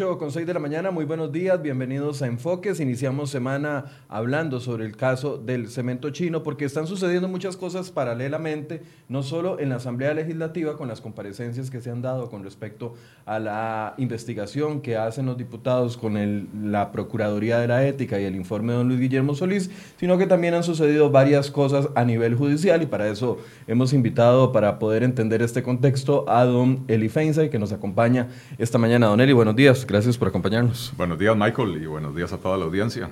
8 con 6 de la mañana, muy buenos días, bienvenidos a Enfoques. Iniciamos semana hablando sobre el caso del cemento chino porque están sucediendo muchas cosas paralelamente, no solo en la Asamblea Legislativa con las comparecencias que se han dado con respecto a la investigación que hacen los diputados con la Procuraduría de la Ética y el informe de don Luis Guillermo Solís, sino que también han sucedido varias cosas a nivel judicial y para eso hemos invitado para poder entender este contexto a don Eli que nos acompaña esta mañana. Don Eli, buenos días gracias por acompañarnos. Buenos días, Michael, y buenos días a toda la audiencia.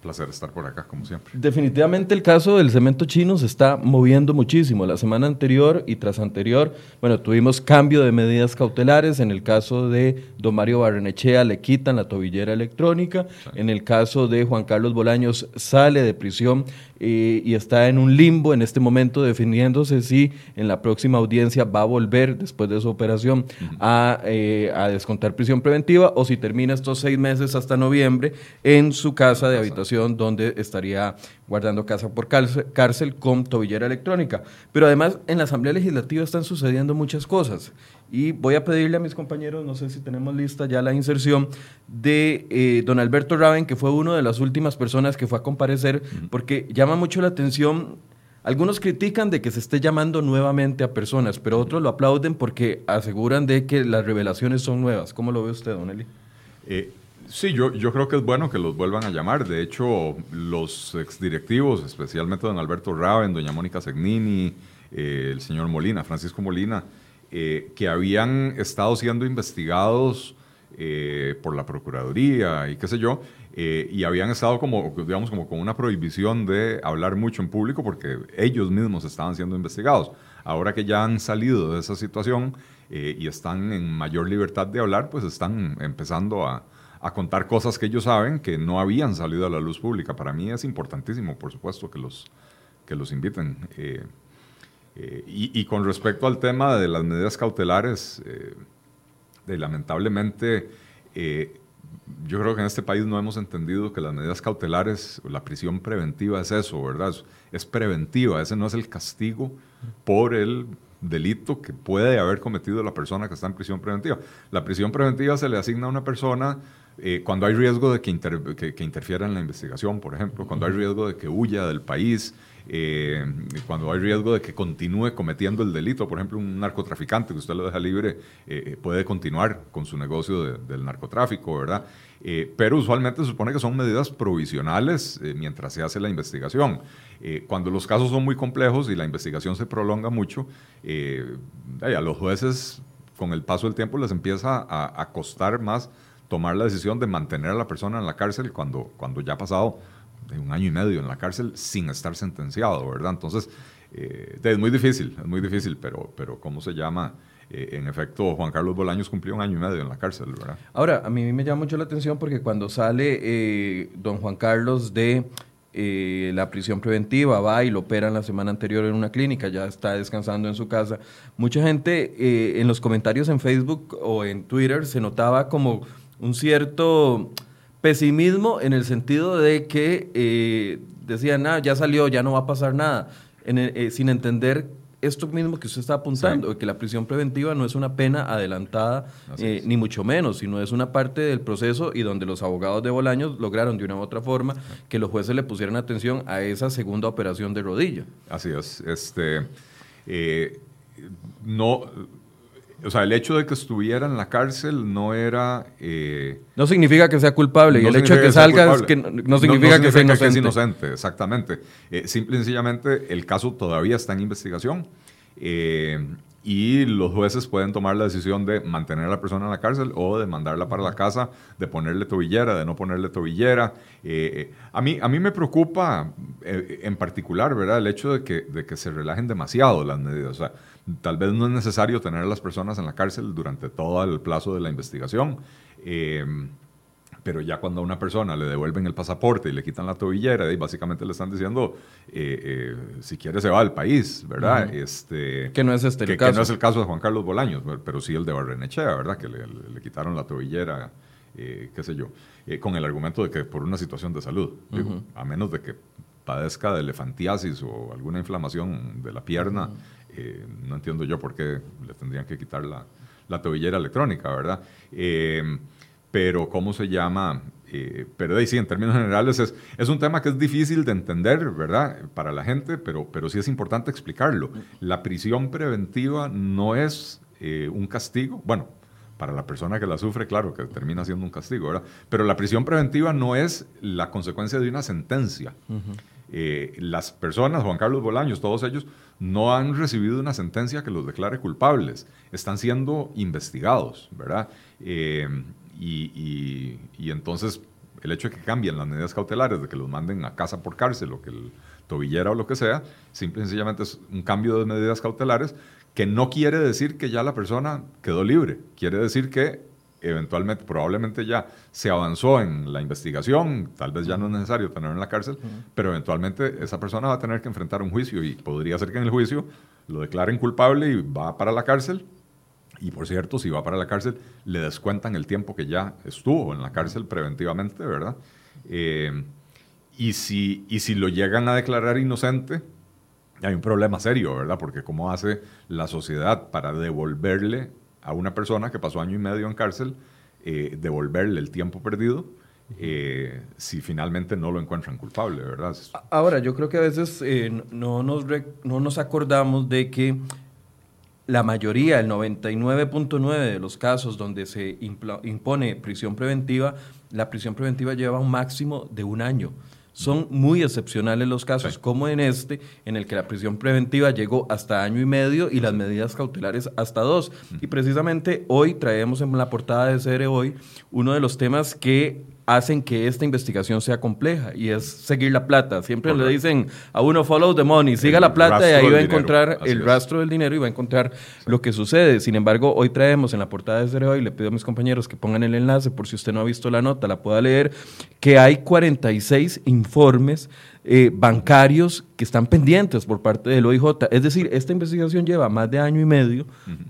Placer estar por acá, como siempre. Definitivamente el caso del cemento chino se está moviendo muchísimo. La semana anterior y tras anterior, bueno, tuvimos cambio de medidas cautelares. En el caso de don Mario Barrenechea le quitan la tobillera electrónica. En el caso de Juan Carlos Bolaños sale de prisión eh, y está en un limbo en este momento definiéndose si en la próxima audiencia va a volver después de su operación a, eh, a, descontar prisión preventiva o si termina estos seis meses hasta noviembre en su casa de habitación donde estaría guardando casa por cárcel, cárcel con tobillera electrónica. Pero además en la Asamblea Legislativa están sucediendo muchas cosas. Y voy a pedirle a mis compañeros, no sé si tenemos lista ya la inserción, de eh, don Alberto Raven, que fue una de las últimas personas que fue a comparecer, porque llama mucho la atención. Algunos critican de que se esté llamando nuevamente a personas, pero otros lo aplauden porque aseguran de que las revelaciones son nuevas. ¿Cómo lo ve usted, don Eli? Eh, sí, yo, yo creo que es bueno que los vuelvan a llamar. De hecho, los exdirectivos, especialmente don Alberto Raven, doña Mónica Segnini, eh, el señor Molina, Francisco Molina, eh, que habían estado siendo investigados eh, por la Procuraduría y qué sé yo, eh, y habían estado como, digamos, como con una prohibición de hablar mucho en público porque ellos mismos estaban siendo investigados. Ahora que ya han salido de esa situación y están en mayor libertad de hablar, pues están empezando a, a contar cosas que ellos saben que no habían salido a la luz pública. Para mí es importantísimo, por supuesto, que los, que los inviten. Eh, y, con respecto al tema de las medidas cautelares, eh, lamentablemente, eh, yo creo que en este país no hemos entendido que las medidas cautelares, la prisión preventiva es eso, ¿verdad? Es, preventiva, ese no es el castigo por el delito que puede haber cometido la persona que está en prisión preventiva. La prisión preventiva se le asigna a una persona cuando hay riesgo de que, que, interfiera en la investigación, por ejemplo, cuando hay riesgo de que huya del país, eh, cuando hay riesgo de que continúe cometiendo el delito, por ejemplo, un narcotraficante que usted lo deja libre eh, puede continuar con su negocio del narcotráfico, ¿verdad? Eh, pero usualmente se supone que son medidas provisionales mientras se hace la investigación. cuando los casos son muy complejos y la investigación se prolonga mucho, a los jueces con el paso del tiempo les empieza a, a, costar más tomar la decisión de mantener a la persona en la cárcel cuando, cuando ya ha pasado un año y medio en la cárcel sin estar sentenciado, ¿verdad? Entonces, eh, es muy difícil, es muy difícil, pero, pero ¿cómo se llama? Eh, en efecto, Juan Carlos Bolaños cumplió un año y medio en la cárcel, ¿verdad? Ahora, a mí me llama mucho la atención porque cuando sale eh, don Juan Carlos de la prisión preventiva, va y lo operan la semana anterior en una clínica, ya está descansando en su casa, mucha gente en los comentarios en Facebook o en Twitter se notaba como un cierto Pesimismo en el sentido de que eh, decían, ah, ya salió, ya no va a pasar nada, eh, sin entender esto mismo que usted está apuntando, que la prisión preventiva no es una pena adelantada, eh, ni mucho menos, sino es una parte del proceso y donde los abogados de Bolaños lograron de una u otra forma que los jueces le pusieran atención a esa segunda operación de rodilla. Así es. Este, no o sea, el hecho de que estuviera en la cárcel no era... Eh, no significa que sea culpable, y el hecho de que, salga que no, significa, que, sea inocente. inocente. Exactamente. Eh, simple y sencillamente, el caso todavía está en investigación. Eh, y los jueces pueden tomar la decisión de mantener a la persona en la cárcel o de mandarla para la casa, de ponerle tobillera, de no ponerle tobillera. a, mí, a mí me preocupa en particular ¿verdad? el hecho de que, de que se relajen demasiado las medidas. O sea, Tal vez no es necesario tener a las personas en la cárcel durante todo el plazo de la investigación, eh, pero ya cuando a una persona le devuelven el pasaporte y le quitan la tobillera, y básicamente le están diciendo, eh, eh, si quiere se va al país, ¿verdad? este, que no es este el caso. Que no es el caso de Juan Carlos Bolaños, pero sí el de Barrenechea, ¿verdad? Que le, quitaron la tobillera, qué sé yo, con el argumento de que por una situación de salud, a menos de que padezca de elefantiasis o alguna inflamación de la pierna, eh, no entiendo yo por qué le tendrían que quitar la, tobillera electrónica, ¿verdad? Eh, pero ¿cómo se llama? Eh, pero de sí, en términos generales es, es un tema que es difícil de entender, ¿verdad? Para la gente, pero, pero sí es importante explicarlo. La prisión preventiva no es un castigo, bueno, para la persona que la sufre, claro, que termina siendo un castigo, ¿verdad? Pero la prisión preventiva no es la consecuencia de una sentencia. Eh, las personas, Juan Carlos Bolaños, todos ellos, no han recibido una sentencia que los declare culpables. Están siendo investigados, ¿verdad? Eh, y, entonces el hecho de que cambien las medidas cautelares, de que los manden a casa por cárcel o que el tobillera o lo que sea, simple y sencillamente es un cambio de medidas cautelares que no quiere decir que ya la persona quedó libre, quiere decir que eventualmente, probablemente ya se avanzó en la investigación, tal vez ya no es necesario tenerlo en la cárcel, pero eventualmente esa persona va a tener que enfrentar un juicio y podría ser que en el juicio lo declaren culpable y va para la cárcel. Y por cierto, si va para la cárcel, le descuentan el tiempo que ya estuvo en la cárcel preventivamente, ¿verdad? Eh, y, si, y si lo llegan a declarar inocente, hay un problema serio, ¿verdad? Porque cómo hace la sociedad para devolverle a una persona que pasó año y medio en cárcel, eh, devolverle el tiempo perdido eh, si finalmente no lo encuentran culpable, ¿verdad? Ahora, yo creo que a veces eh, no, nos no nos acordamos de que la mayoría, el 99.9 de los casos donde se impone prisión preventiva, la prisión preventiva lleva un máximo de un año. Son muy excepcionales los casos, como en este, en el que la prisión preventiva llegó hasta año y medio y las medidas cautelares hasta dos. Y precisamente hoy traemos en la portada de CR Hoy uno de los temas que hacen que esta investigación sea compleja y es seguir la plata. Siempre le dicen a uno follow the money, siga la plata y ahí va a encontrar el rastro del dinero y va a encontrar lo que sucede. Sin embargo, hoy traemos en la portada de Hoy, le pido a mis compañeros que pongan el enlace por si usted no ha visto la nota, la pueda leer, que hay 46 informes eh, bancarios que están pendientes por parte del OIJ. Es decir, esta investigación lleva más de año y medio,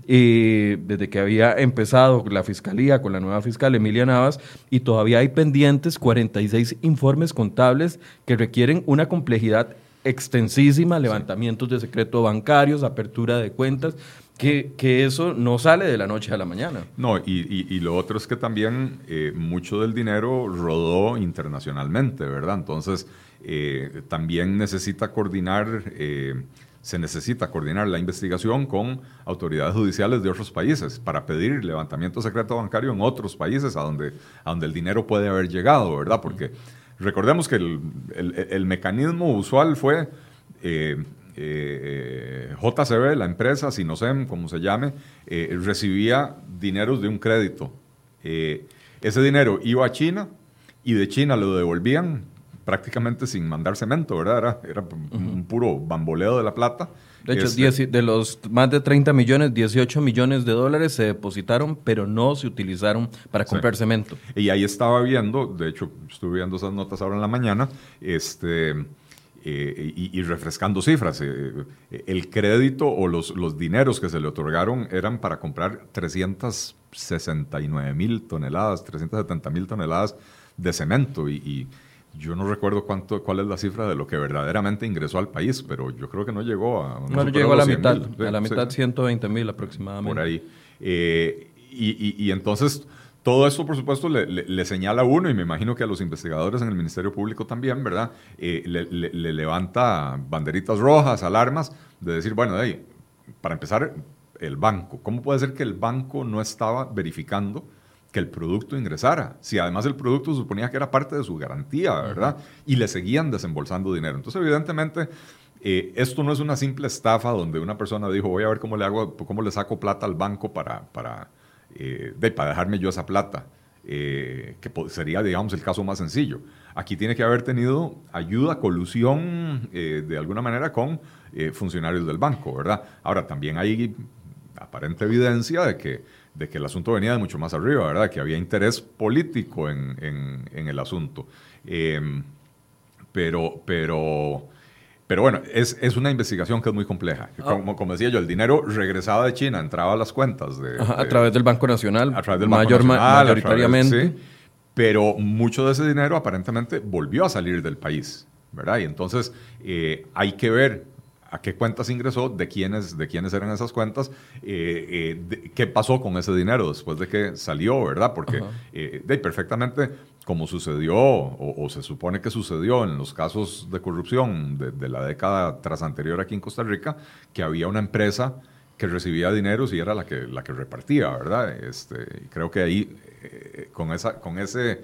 eh, desde que había empezado la fiscalía con la nueva fiscal Emilia Navas, y todavía hay pendientes 46 informes contables que requieren una complejidad extensísima, levantamientos de secreto bancarios, apertura de cuentas, que, que, eso no sale de la noche a la mañana. No, y, y, lo otro es que también eh, mucho del dinero rodó internacionalmente, ¿verdad? Entonces, eh, también necesita coordinar, eh, se necesita coordinar la investigación con autoridades judiciales de otros países para pedir levantamiento secreto bancario en otros países a donde, a donde el dinero puede haber llegado, ¿verdad? Porque recordemos que el, el, mecanismo usual fue... Eh, JCB, la empresa, Sinosem, como se llame, recibía dineros de un crédito. ese dinero iba a China y de China lo devolvían prácticamente sin mandar cemento, ¿verdad? Era, un puro bamboleo de la plata. De hecho, este de los más de 30 millones, 18 millones de dólares se depositaron, pero no se utilizaron para comprar cemento. Y ahí estaba viendo, de hecho, estuve viendo esas notas ahora en la mañana, este, eh, y, refrescando cifras. Eh, el crédito o los, los dineros que se le otorgaron eran para comprar 369 mil toneladas, 370 mil toneladas de cemento. y yo no recuerdo cuánto, cuál es la cifra de lo que verdaderamente ingresó al país, pero yo creo que no llegó a... No, llegó a la mitad, a la mitad 120 mil aproximadamente. Por ahí. Eh, y, y, entonces, todo eso, por supuesto, le, le, señala a uno, y me imagino que a los investigadores en el Ministerio Público también, ¿verdad? Eh, le, le, levanta banderitas rojas, alarmas, de decir, bueno, ahí, para empezar, el banco. ¿Cómo puede ser que el banco no estaba verificando que el producto ingresara, si además el producto suponía que era parte de su garantía, ¿verdad? Y le seguían desembolsando dinero. Entonces, evidentemente, eh, esto no es una simple estafa donde una persona dijo, voy a ver cómo le hago, cómo le saco plata al banco para, para, eh, para dejarme yo esa plata, eh, que sería, digamos, el caso más sencillo. Aquí tiene que haber tenido ayuda, colusión, de alguna manera, con funcionarios del banco, ¿verdad? Ahora, también hay aparente evidencia de que de que el asunto venía de mucho más arriba, ¿verdad? Que había interés político en, en, el asunto. Em, pero, pero, pero bueno, es, es, una investigación que es muy compleja. Ah. Como, como, decía yo, el dinero regresaba de China, entraba a las cuentas. De, a través del Banco Nacional. A través del Banco Nacional. Mayoritariamente. pero mucho de ese dinero aparentemente volvió a salir del país, ¿verdad? Y entonces eh, hay que ver a qué cuentas ingresó, de quiénes, de quiénes eran esas cuentas, eh, eh, qué pasó con ese dinero después de que salió, ¿verdad? Porque eh, de, perfectamente, como sucedió o, se supone que sucedió en los casos de corrupción de, la década tras anterior aquí en Costa Rica, que había una empresa que recibía dinero y era la que, la que repartía, ¿verdad? Este, creo que ahí, con, esa, con ese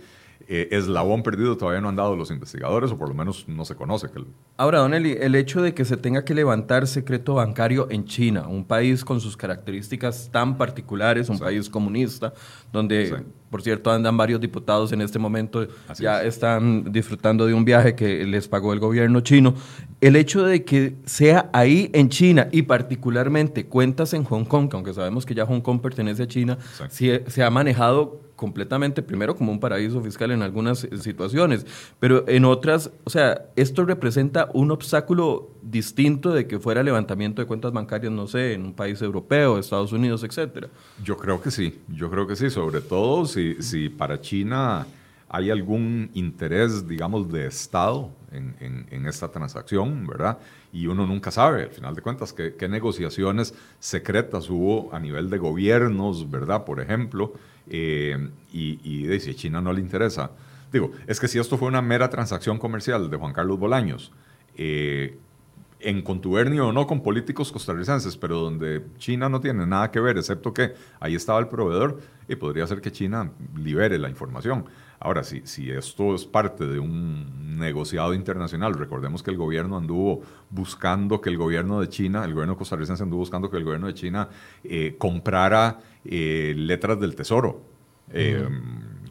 eh, eslabón perdido todavía no han dado los investigadores, o por lo menos no se conoce. Que Ahora, Don Eli, el hecho de que se tenga que levantar secreto bancario en China, un país con sus características tan particulares, un país comunista, donde, por cierto, andan varios diputados en este momento, ya están disfrutando de un viaje que les pagó el gobierno chino. El hecho de que sea ahí en China y particularmente cuentas en Hong Kong, que aunque sabemos que ya Hong Kong pertenece a China, se ha manejado completamente, primero como un paraíso fiscal en algunas situaciones, pero en otras, o sea, esto representa un obstáculo distinto de que fuera levantamiento de cuentas bancarias, no sé, en un país europeo, Estados Unidos, etcétera. Yo creo que sí, yo creo que sí, sobre todo si, si para China hay algún interés, digamos, de Estado en, en, esta transacción, ¿verdad? Y uno nunca sabe, al final de cuentas, qué, qué negociaciones secretas hubo a nivel de gobiernos, ¿verdad? Por ejemplo, eh, y, y China no le interesa. Digo, es que si esto fue una mera transacción comercial de Juan Carlos Bolaños, eh, en contubernio o no con políticos costarricenses, pero donde China no tiene nada que ver, excepto que ahí estaba el proveedor, y podría ser que China libere la información. Ahora, si, si esto es parte de un negociado internacional, recordemos que el gobierno anduvo buscando que el gobierno de China, el gobierno costarricense anduvo buscando que el gobierno de China eh, comprara eh, letras del tesoro. Eh,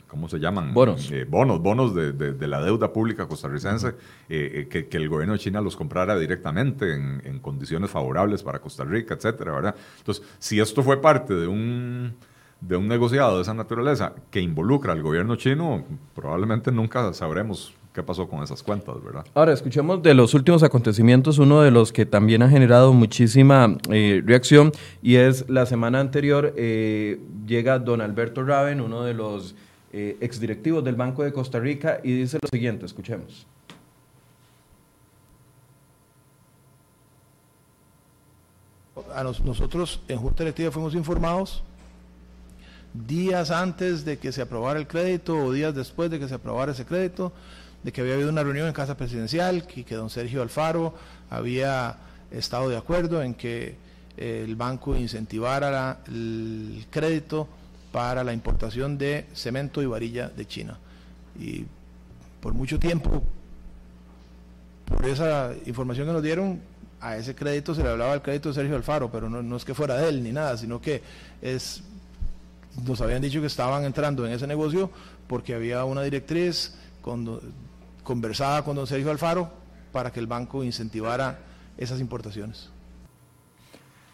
¿Cómo se llaman? Bonos. bonos, bonos de, la deuda pública costarricense, que, el gobierno de China los comprara directamente en, en condiciones favorables para Costa Rica, etcétera, ¿verdad? Entonces, si esto fue parte de un de un negociado de esa naturaleza que involucra al gobierno chino, probablemente nunca sabremos qué pasó con esas cuentas, ¿verdad? Ahora, escuchemos de los últimos acontecimientos, uno de los que también ha generado muchísima eh, reacción, y es la semana anterior eh, llega don Alberto Raven, uno de los eh, exdirectivos del Banco de Costa Rica, y dice lo siguiente, escuchemos. A nosotros en Junta Directiva fuimos informados días antes de que se aprobara el crédito o días después de que se aprobara ese crédito, de que había habido una reunión en Casa Presidencial y que don Sergio Alfaro había estado de acuerdo en que eh, el banco incentivara el crédito para la importación de cemento y varilla de China. Y por mucho tiempo, por esa información que nos dieron, a ese crédito se le hablaba el crédito de Sergio Alfaro, pero no, no es que fuera de él ni nada, sino que es nos habían dicho que estaban entrando en ese negocio porque había una directriz con, conversada con don Sergio Alfaro para que el banco incentivara esas importaciones.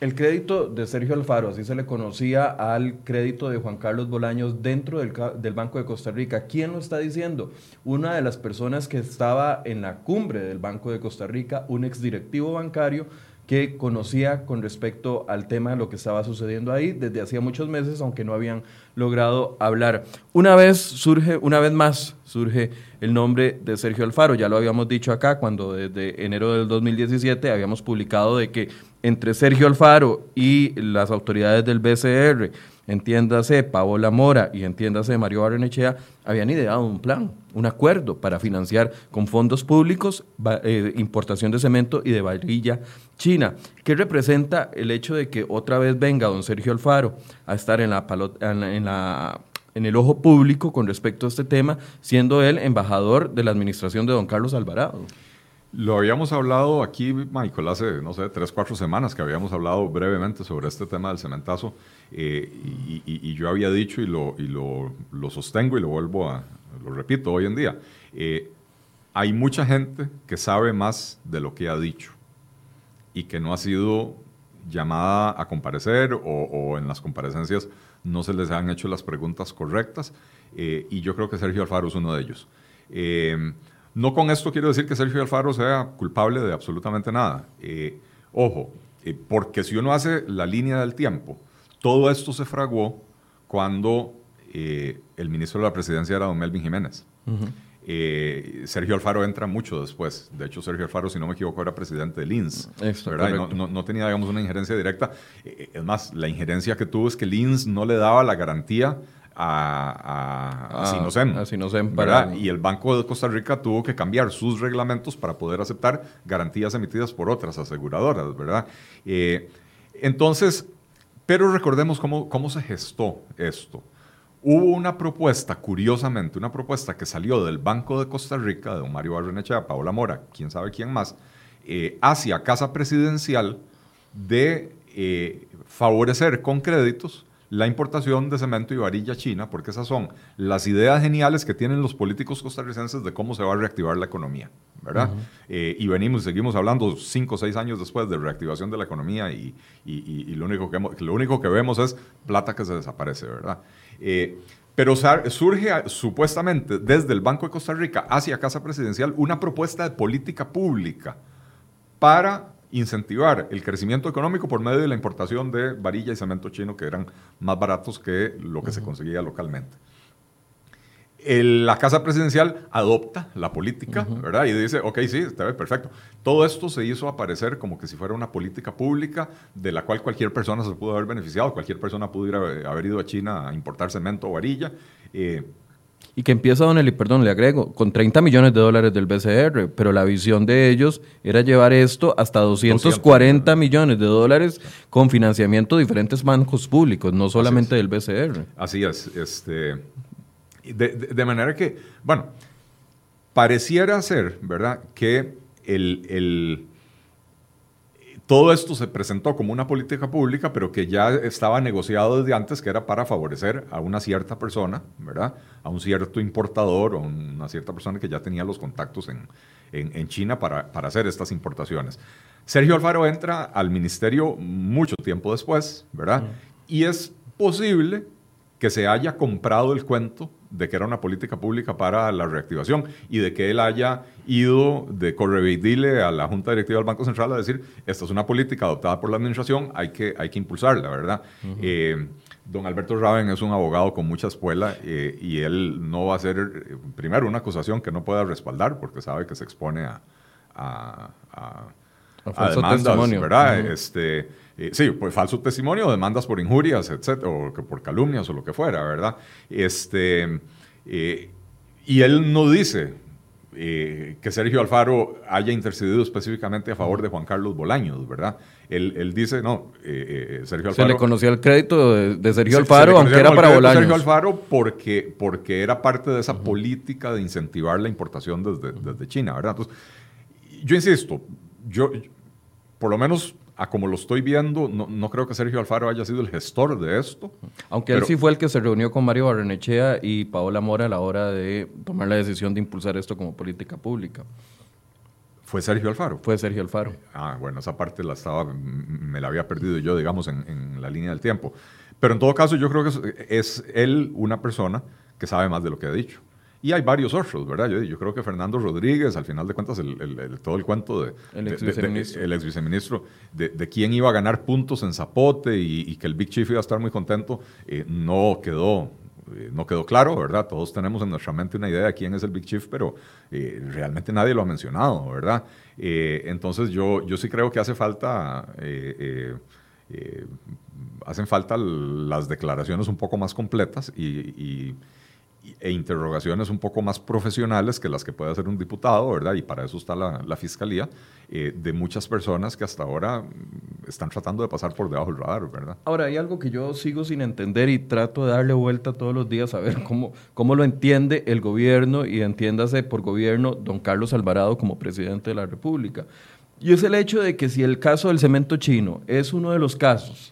El crédito de Sergio Alfaro, así se le conocía al crédito de Juan Carlos Bolaños dentro del, del, Banco de Costa Rica. ¿Quién lo está diciendo? Una de las personas que estaba en la cumbre del Banco de Costa Rica, un exdirectivo bancario que conocía con respecto al tema de lo que estaba sucediendo ahí desde hacía muchos meses, aunque no habían logrado hablar. Una vez surge, una vez más surge el nombre de Sergio Alfaro, ya lo habíamos dicho acá cuando desde enero del 2017 habíamos publicado de que entre Sergio Alfaro y las autoridades del BCR entiéndase Paola Mora y entiéndase Mario Barrenechea, habían ideado un plan, un acuerdo para financiar con fondos públicos eh, importación de cemento y de varilla china. ¿Qué representa el hecho de que otra vez venga don Sergio Alfaro a estar en la, en la en el ojo público con respecto a este tema, siendo él embajador de la administración de don Carlos Alvarado? Lo habíamos hablado aquí, Michael, hace, no sé, tres, cuatro semanas que habíamos hablado brevemente sobre este tema del cementazo eh, y, yo había dicho y, lo, y lo, lo, sostengo y lo vuelvo a, lo repito hoy en día, eh, hay mucha gente que sabe más de lo que ha dicho y que no ha sido llamada a comparecer o, en las comparecencias no se les han hecho las preguntas correctas eh, y yo creo que Sergio Alfaro es uno de ellos. No con esto quiero decir que Sergio Alfaro sea culpable de absolutamente nada. Eh, ojo, eh, porque si uno hace la línea del tiempo, todo esto se fraguó cuando eh, el ministro de la presidencia era don Melvin Jiménez. Eh, Sergio Alfaro entra mucho después. De hecho, Sergio Alfaro, si no me equivoco, era presidente del INS. ¿verdad? No, no, tenía, digamos, una injerencia directa. Eh, es más, la injerencia que tuvo es que el INS no le daba la garantía a, a, a Sinocen. Y el Banco de Costa Rica tuvo que cambiar sus reglamentos para poder aceptar garantías emitidas por otras aseguradoras, ¿verdad? Eh, entonces, pero recordemos cómo, cómo se gestó esto. Hubo una propuesta, curiosamente, una propuesta que salió del Banco de Costa Rica, de don Mario Barrenechea, Paola Mora, quién sabe quién más, eh, hacia Casa Presidencial de eh, favorecer con créditos la importación de cemento y varilla china, porque esas son las ideas geniales que tienen los políticos costarricenses de cómo se va a reactivar la economía, ¿verdad? Eh, y venimos, seguimos hablando cinco o seis años después de reactivación de la economía y, lo, único que, lo único que vemos es plata que se desaparece, ¿verdad? Eh, pero surge supuestamente desde el Banco de Costa Rica hacia Casa Presidencial una propuesta de política pública para incentivar el crecimiento económico por medio de la importación de varilla y cemento chino que eran más baratos que lo que se conseguía localmente. la Casa Presidencial adopta la política, ¿verdad? Y dice, ok, sí, está bien, perfecto. Todo esto se hizo aparecer como que si fuera una política pública de la cual cualquier persona se pudo haber beneficiado, cualquier persona pudo haber ido a China a importar cemento o varilla. Eh, y que empieza, don Eli, perdón, le agrego, con 30 millones de dólares del BCR, pero la visión de ellos era llevar esto hasta 240 millones de dólares con financiamiento de diferentes bancos públicos, no solamente del BCR. Así es, este, de, manera que, bueno, pareciera ser, ¿verdad?, que el todo esto se presentó como una política pública, pero que ya estaba negociado desde antes, que era para favorecer a una cierta persona, ¿verdad? A un cierto importador o una cierta persona que ya tenía los contactos en, en, China para, para, hacer estas importaciones. Sergio Alfaro entra al ministerio mucho tiempo después, ¿verdad? Y es posible que se haya comprado el cuento de que era una política pública para la reactivación y de que él haya ido de correveidile a la Junta Directiva del Banco Central a decir, esta es una política adoptada por la administración, hay que, hay que impulsarla, ¿verdad? Eh, don Alberto Raven es un abogado con mucha escuela eh, y él no va a hacer, eh, primero, una acusación que no pueda respaldar porque sabe que se expone a, a, a, demandas, ¿verdad? este, sí, pues falso testimonio, demandas por injurias, etcétera, o por calumnias o lo que fuera, ¿verdad? Este, y él no dice, eh, que Sergio Alfaro haya intercedido específicamente a favor de Juan Carlos Bolaños, ¿verdad? Él, dice, no, eh, eh, Sergio Alfaro... Se le conocía el crédito de, Sergio Alfaro, aunque era para Bolaños. Sergio Alfaro porque, porque era parte de esa política de incentivar la importación desde, desde China, ¿verdad? Entonces, yo insisto, yo, por lo menos a como lo estoy viendo, no, creo que Sergio Alfaro haya sido el gestor de esto. Aunque él sí fue el que se reunió con Mario Barrenechea y Paola Mora a la hora de tomar la decisión de impulsar esto como política pública. ¿Fue Sergio Alfaro? Fue Sergio Alfaro. Ah, bueno, esa parte la estaba, me la había perdido yo, digamos, en, la línea del tiempo. Pero en todo caso, yo creo que es él una persona que sabe más de lo que ha dicho. Y hay varios otros, ¿verdad? Yo, yo creo que Fernando Rodríguez, al final de cuentas, el, todo el cuento de... El ex viceministro. el ex viceministro, de, de, quién iba a ganar puntos en Zapote y, que el Big Chief iba a estar muy contento, eh, no quedó eh, no quedó claro, ¿verdad? Todos tenemos en nuestra mente una idea de quién es el Big Chief, pero eh, realmente nadie lo ha mencionado, ¿verdad? entonces yo, yo sí creo que hace falta, hacen falta las declaraciones un poco más completas y e interrogaciones un poco más profesionales que las que puede hacer un diputado, ¿verdad? Y para eso está la, fiscalía, eh, de muchas personas que hasta ahora mm, están tratando de pasar por debajo del radar, ¿verdad? Ahora, hay algo que yo sigo sin entender y trato de darle vuelta todos los días a ver cómo, cómo lo entiende el gobierno y entiéndase por gobierno don Carlos Alvarado como presidente de la República. Y es el hecho de que si el caso del cemento chino es uno de los casos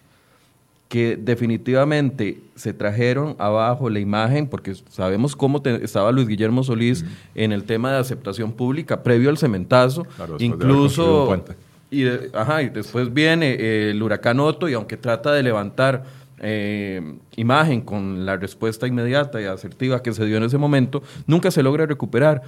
que definitivamente se trajeron abajo la imagen, porque sabemos cómo estaba Luis Guillermo Solís en el tema de aceptación pública previo al cementazo, incluso... Y, ajá, y después viene eh, el huracán Otto y aunque trata de levantar eh, imagen con la respuesta inmediata y asertiva que se dio en ese momento, nunca se logra recuperar.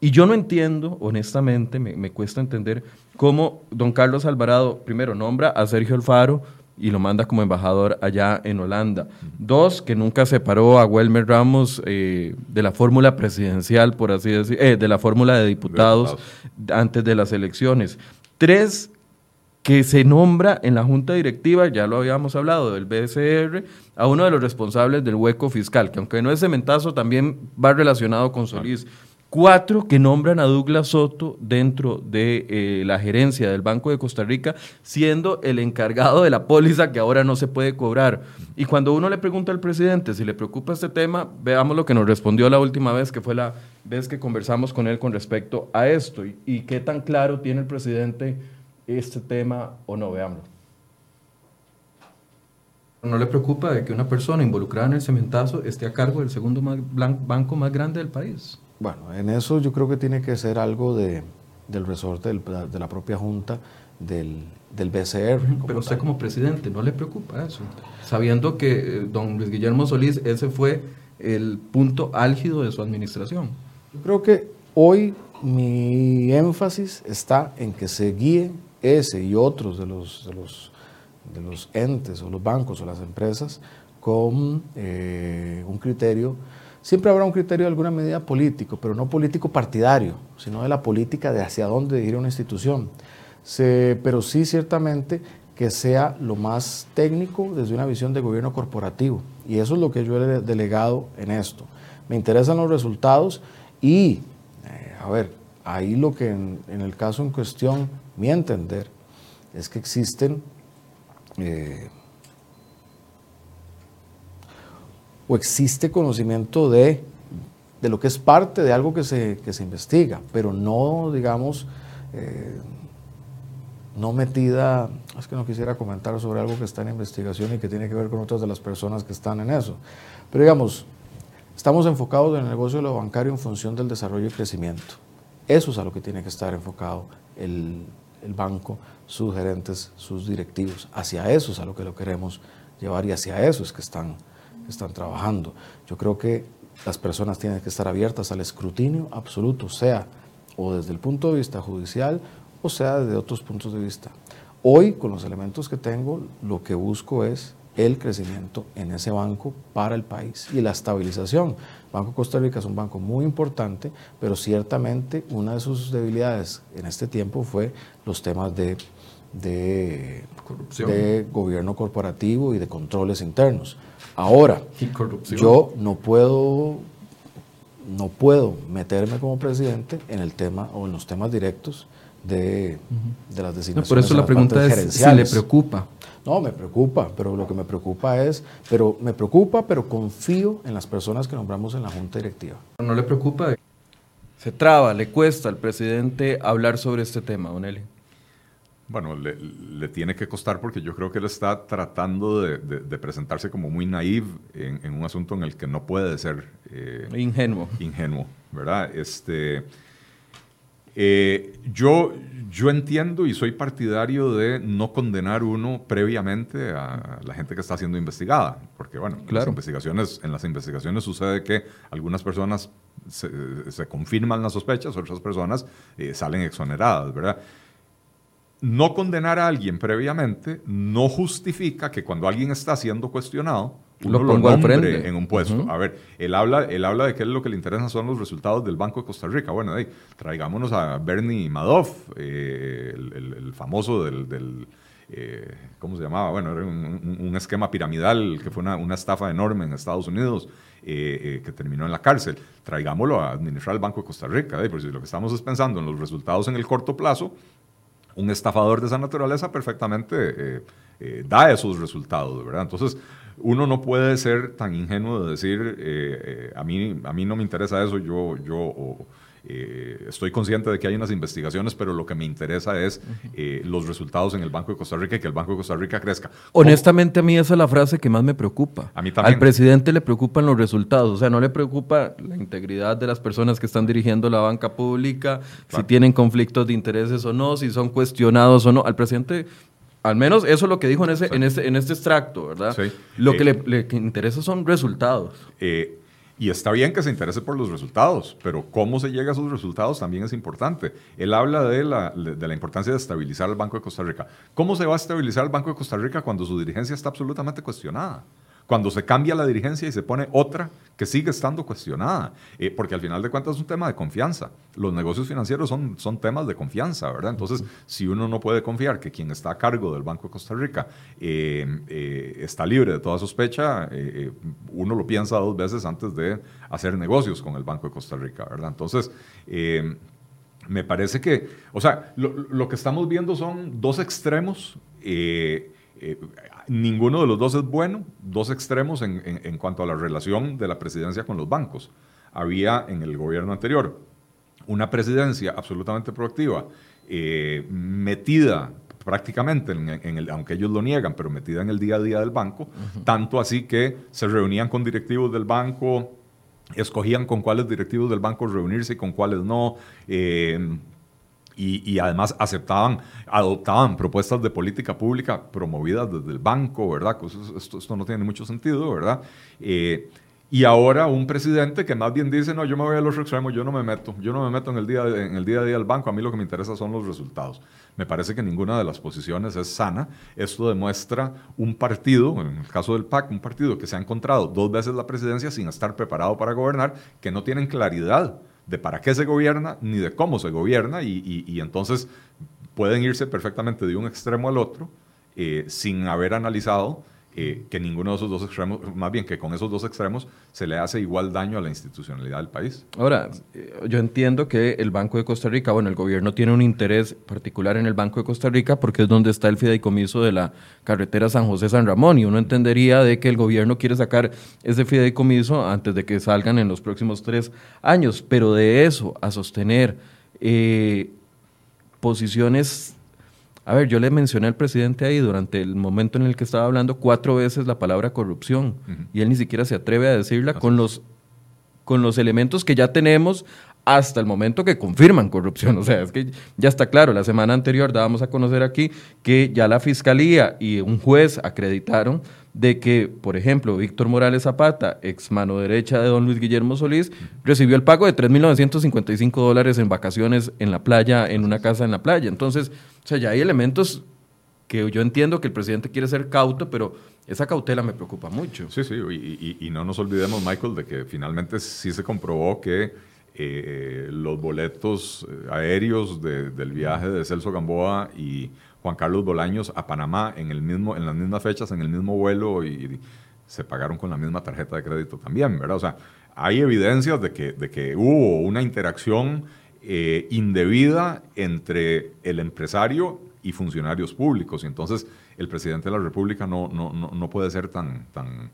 Y yo no entiendo, honestamente, me, me, cuesta entender cómo don Carlos Alvarado primero nombra a Sergio Alfaro, y lo manda como embajador allá en Holanda. Dos, que nunca separó a Welmer Ramos eh, de la fórmula presidencial, por así decir, eh, de la fórmula de diputados, antes de las elecciones. Tres, que se nombra en la junta directiva, ya lo habíamos hablado, del BSR, a uno de los responsables del hueco fiscal, que aunque no es cementazo, también va relacionado con Solís. Cuatro que nombran a Douglas Soto dentro de eh, la gerencia del Banco de Costa Rica, siendo el encargado de la póliza que ahora no se puede cobrar. Y cuando uno le pregunta al presidente si le preocupa este tema, veamos lo que nos respondió la última vez, que fue la vez que conversamos con él con respecto a esto. Y, qué tan claro tiene el presidente este tema o no, veámoslo. ¿No le preocupa de que una persona involucrada en el cementazo esté a cargo del segundo banco más grande del país? Bueno, en eso yo creo que tiene que ser algo de, del resorte de la propia Junta del, del BCR. Pero usted como presidente, ¿no le preocupa eso? Sabiendo que eh, don Luis Guillermo Solís, ese fue el punto álgido de su administración. Yo creo que hoy mi énfasis está en que se guíe ese y otros de los, de los, de los entes o los bancos o las empresas con eh, un criterio, siempre habrá un criterio de alguna medida político, pero no político partidario, sino de la política de hacia dónde ir una institución. pero sí ciertamente que sea lo más técnico desde una visión de gobierno corporativo. Y eso es lo que yo he delegado en esto. Me interesan los resultados y, eh, a ver, ahí lo que en, en, el caso en cuestión mi entender, es que existen eh, o existe conocimiento de, de, lo que es parte de algo que se, que se investiga, pero no, digamos, eh, no metida, es que no quisiera comentar sobre algo que está en investigación y que tiene que ver con otras de las personas que están en eso. Pero digamos, estamos enfocados en el negocio de lo bancario en función del desarrollo y crecimiento. Eso es a lo que tiene que estar enfocado el, el banco, sus gerentes, sus directivos. Hacia eso es a lo que lo queremos llevar y hacia eso es que están, están trabajando. Yo creo que las personas tienen que estar abiertas al escrutinio absoluto, sea o desde el punto de vista judicial o sea desde otros puntos de vista. Hoy, con los elementos que tengo, lo que busco es el crecimiento en ese banco para el país y la estabilización. Banco Costa Rica es un banco muy importante, pero ciertamente una de sus debilidades en este tiempo fue los temas de, de, de gobierno corporativo y de controles internos. Ahora, yo no puedo no puedo meterme como presidente en el tema o en los temas directos de, de las designaciones. por eso la pregunta es si le preocupa. No, me preocupa, pero lo que me preocupa es, pero me preocupa, pero confío en las personas que nombramos en la Junta Directiva. ¿No le preocupa? Se traba, le cuesta al presidente hablar sobre este tema, don Eli. Bueno, le, tiene que costar porque yo creo que él está tratando de, presentarse como muy naive en, un asunto en el que no puede ser eh, ingenuo. Ingenuo, ¿verdad? Este, eh, yo, yo entiendo y soy partidario de no condenar uno previamente a la gente que está siendo investigada, porque bueno, en, las investigaciones, en las investigaciones sucede que algunas personas se, confirman las sospechas, otras personas eh, salen exoneradas, ¿verdad? No condenar a alguien previamente no justifica que cuando alguien está siendo cuestionado, uno lo, nombre en un puesto. A ver, él habla, él habla de que lo que le interesa son los resultados del Banco de Costa Rica. Bueno, traigámonos a Bernie Madoff, eh, el, famoso del, eh, ¿cómo se llamaba? Bueno, era un, esquema piramidal que fue una, estafa enorme en Estados Unidos eh, que terminó en la cárcel. Traigámoslo a administrar el Banco de Costa Rica, porque si lo que estamos es pensando en los resultados en el corto plazo, un estafador de esa naturaleza perfectamente da esos resultados, ¿verdad? Entonces, uno no puede ser tan ingenuo de decir, eh, eh, a, mí, a mí no me interesa eso, yo, yo eh, estoy consciente de que hay unas investigaciones, pero lo que me interesa es los resultados en el Banco de Costa Rica y que el Banco de Costa Rica crezca. Honestamente, a mí esa es la frase que más me preocupa. A mí también. Al presidente le preocupan los resultados, o sea, no le preocupa la integridad de las personas que están dirigiendo la banca pública, si tienen conflictos de intereses o no, si son cuestionados o no. Al presidente al menos eso es lo que dijo en, ese, en, este, en este extracto, ¿verdad? Lo que eh, le, interesa son resultados. Eh, y está bien que se interese por los resultados, pero cómo se llega a esos resultados también es importante. Él habla de la, de la importancia de estabilizar el Banco de Costa Rica. ¿Cómo se va a estabilizar el Banco de Costa Rica cuando su dirigencia está absolutamente cuestionada? Cuando se cambia la dirigencia y se pone otra que sigue estando cuestionada, eh, porque al final de cuentas es un tema de confianza. Los negocios financieros son, son temas de confianza, ¿verdad? Entonces, si uno no puede confiar que quien está a cargo del Banco de Costa Rica eh, eh, está libre de toda sospecha, uno lo piensa dos veces antes de hacer negocios con el Banco de Costa Rica, ¿verdad? Entonces, me parece que, o sea, lo, que estamos viendo son dos extremos. Ninguno de los dos es bueno, dos extremos en, en, cuanto a la relación de la presidencia con los bancos. Había en el gobierno anterior una presidencia absolutamente proactiva, eh, metida prácticamente, en, el, aunque ellos lo niegan, pero metida en el día a día del banco, tanto así que se reunían con directivos del banco, escogían con cuáles directivos del banco reunirse y con cuáles no. Eh, y, además aceptaban, adoptaban propuestas de política pública promovidas desde el banco, ¿verdad? Esto, esto no tiene mucho sentido, ¿verdad? Eh, y ahora un presidente que más bien dice, no, yo me voy a los extremos, yo no me meto, yo no me meto en el, día, en el día a día del banco, a mí lo que me interesa son los resultados. Me parece que ninguna de las posiciones es sana. Esto demuestra un partido, en el caso del PAC, un partido que se ha encontrado dos veces la presidencia sin estar preparado para gobernar, que no tienen claridad de para qué se gobierna ni de cómo se gobierna y, entonces pueden irse perfectamente de un extremo al otro eh, sin haber analizado eh, que ninguno de esos dos extremos, más bien que con esos dos extremos se le hace igual daño a la institucionalidad del país. Ahora, eh, yo entiendo que el Banco de Costa Rica, bueno, el gobierno tiene un interés particular en el Banco de Costa Rica porque es donde está el fideicomiso de la carretera San José-San Ramón y uno entendería de que el gobierno quiere sacar ese fideicomiso antes de que salgan en los próximos tres años, pero de eso a sostener eh, posiciones a ver, yo le mencioné al presidente ahí durante el momento en el que estaba hablando cuatro veces la palabra corrupción y él ni siquiera se atreve a decirla con los, con los elementos que ya tenemos hasta el momento que confirman corrupción. O sea, es que ya está claro, la semana anterior dábamos a conocer aquí que ya la fiscalía y un juez acreditaron de que, por ejemplo, Víctor Morales Zapata, ex mano derecha de don Luis Guillermo Solís, recibió el pago de 3.955 dólares en vacaciones en la playa, en una casa en la playa. Entonces, o sea, ya hay elementos que yo entiendo que el presidente quiere ser cauto, pero esa cautela me preocupa mucho. Sí, sí, y, no nos olvidemos, Michael, de que finalmente sí se comprobó que eh, los boletos eh, aéreos del viaje de Celso Gamboa y Juan Carlos Bolaños a Panamá en, el mismo, en las mismas fechas, en el mismo vuelo y, se pagaron con la misma tarjeta de crédito también, ¿verdad? O sea, hay evidencias de que, de que hubo una interacción eh, indebida entre el empresario y funcionarios públicos. Y entonces el presidente de la República no, no, no, no puede ser tan, tan,